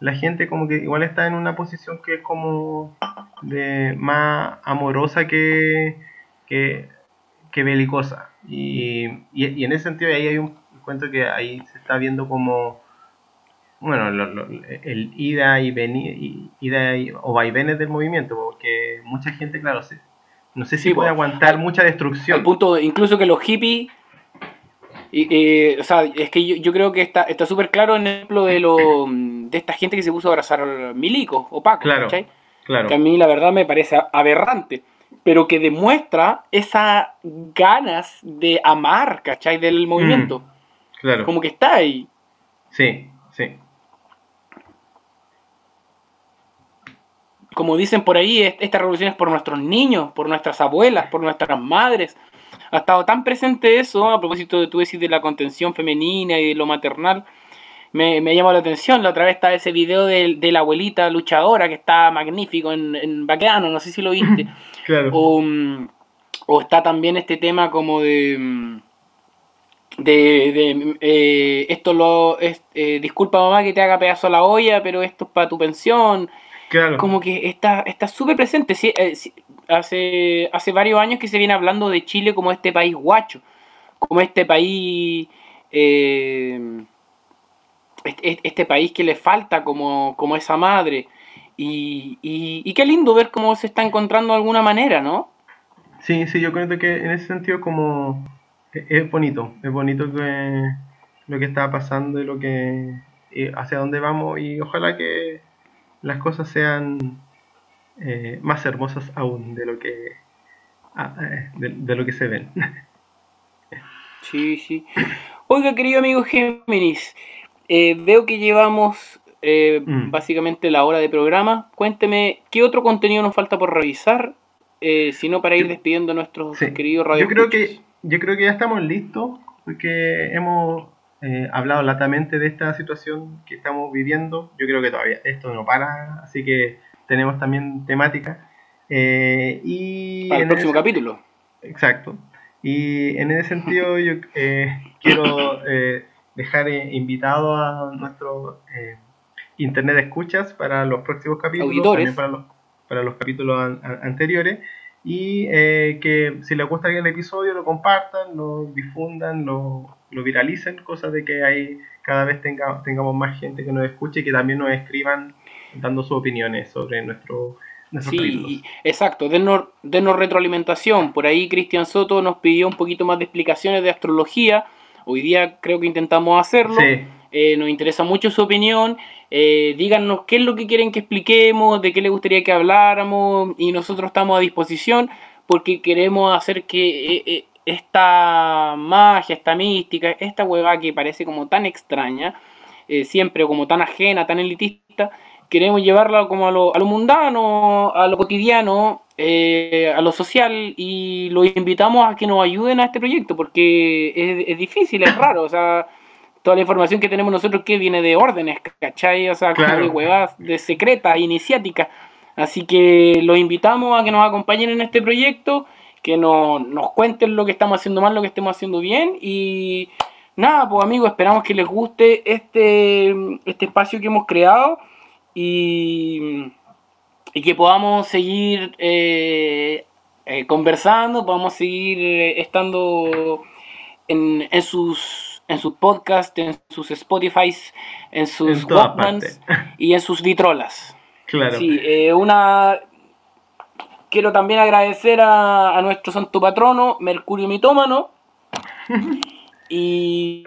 Speaker 1: la gente como que igual está en una posición que es como de más amorosa que, que, belicosa. Y, y, en ese sentido ahí hay un cuento que ahí se está viendo como, bueno, el ida y venir, ida o vaivenes del movimiento, porque mucha gente, claro, no sé si puede aguantar mucha destrucción.
Speaker 2: Al punto, incluso que los hippies y, o sea, es que yo, yo creo que está está súper claro el ejemplo de lo de esta gente que se puso a abrazar milicos o Paco,
Speaker 1: claro, Claro.
Speaker 2: Que a mí la verdad me parece aberrante, pero que demuestra esas ganas de amar, ¿cachai? Del movimiento.
Speaker 1: claro.
Speaker 2: Como que está ahí.
Speaker 1: Sí, sí.
Speaker 2: Como dicen por ahí, esta revolución es por nuestros niños, por nuestras abuelas, por nuestras madres. Ha estado tan presente eso, a propósito de tú decir de la contención femenina y de lo maternal. Me, me llamó la atención. La otra vez está ese video de, de la abuelita luchadora que está magnífico en, en Baqueano, no sé si lo viste. <laughs>
Speaker 1: claro.
Speaker 2: O, o está también este tema como de de, de eh, esto lo es, eh, disculpa mamá que te haga pedazo a la olla pero esto es para tu pensión
Speaker 1: Claro.
Speaker 2: como que está está súper presente sí, eh, sí, hace hace varios años que se viene hablando de Chile como este país guacho como este país eh, este, país que le falta como, como esa madre y, y, qué lindo ver cómo se está encontrando de alguna manera ¿no?
Speaker 1: Sí, sí, yo creo que en ese sentido como es bonito, es bonito lo que está pasando y lo que hacia dónde vamos y ojalá que las cosas sean eh, más hermosas aún de lo que ah, eh, de, de, lo que se ven. <laughs>
Speaker 2: Sí, sí. Oiga, querido amigo Géminis, eh, veo que llevamos eh, mm. básicamente la hora de programa. Cuénteme, ¿qué otro contenido nos falta por revisar? Eh, sino para ir despidiendo a nuestros sí. queridos radio.
Speaker 1: Yo creo que yo creo que ya estamos listos porque hemos eh, hablado latamente de esta situación que estamos viviendo. Yo creo que todavía esto no para, así que tenemos también temática. Eh, y
Speaker 2: para el próximo ese, capítulo.
Speaker 1: Exacto. Y en ese sentido <laughs> yo eh, quiero eh, dejar invitado a nuestro internet de escuchas para los próximos capítulos.
Speaker 2: Auditores.
Speaker 1: Para los, para los capítulos an anteriores y eh, que si les gusta el episodio lo compartan, lo difundan, lo, lo viralicen, cosa de que ahí cada vez tenga, tengamos más gente que nos escuche y que también nos escriban dando sus opiniones sobre nuestro...
Speaker 2: Sí, exacto, denos, denos retroalimentación. Por ahí Cristian Soto nos pidió un poquito más de explicaciones de astrología. Hoy día creo que intentamos hacerlo.
Speaker 1: Sí.
Speaker 2: Eh, nos interesa mucho su opinión. Eh, díganos qué es lo que quieren que expliquemos, de qué les gustaría que habláramos y nosotros estamos a disposición porque queremos hacer que eh, eh, esta magia, esta mística, esta hueva que parece como tan extraña, eh, siempre como tan ajena, tan elitista, queremos llevarla como a lo, a lo mundano, a lo cotidiano, eh, a lo social y los invitamos a que nos ayuden a este proyecto porque es, es difícil, es raro, o sea toda la información que tenemos nosotros que viene de órdenes, ¿cachai? O sea,
Speaker 1: claro.
Speaker 2: como de huevas, de secretas, iniciáticas. Así que los invitamos a que nos acompañen en este proyecto, que nos, nos cuenten lo que estamos haciendo mal, lo que estemos haciendo bien. Y nada, pues amigos, esperamos que les guste este, este espacio que hemos creado y, y que podamos seguir eh, eh, conversando, podamos seguir eh, estando en, en sus en sus podcasts, en sus Spotify, en sus
Speaker 1: en
Speaker 2: Walkmans <laughs> y en sus vitrolas.
Speaker 1: Claro.
Speaker 2: Sí, eh, una. Quiero también agradecer a, a, nuestro santo patrono, Mercurio Mitómano. <laughs> y,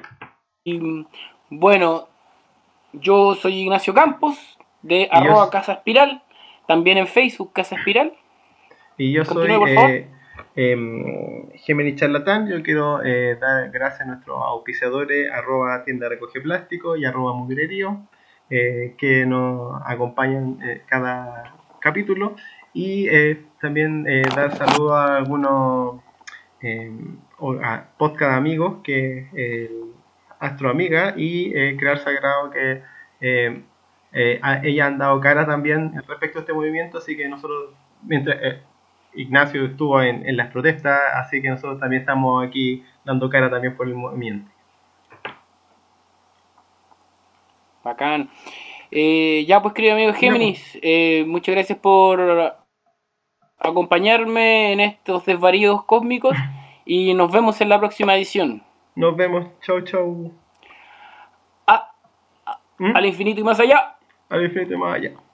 Speaker 2: y, bueno, yo soy Ignacio Campos, de arroba Casa Espiral, también en Facebook Casa Espiral.
Speaker 1: Y yo Continúe, soy eh, eh, Gemini Charlatán, yo quiero eh, dar gracias a nuestros auspiciadores, arroba tienda recoge plástico y arroba mugrerío, eh, que nos acompañan eh, cada capítulo. Y también dar saludos a algunos a podcast amigos, que el Astro Amiga y Crear Sagrado, que ella han dado cara también respecto a este movimiento, así que nosotros, mientras Ignacio estuvo en, en, las protestas, así que nosotros también estamos aquí dando cara también por el movimiento.
Speaker 2: Bacán. Eh, ya pues querido amigo Géminis, eh, muchas gracias por acompañarme en estos desvaríos cósmicos y nos vemos en la próxima edición.
Speaker 1: Nos vemos, chau chau.
Speaker 2: Ah, ¿Mm? Al infinito y más allá.
Speaker 1: Al infinito y más.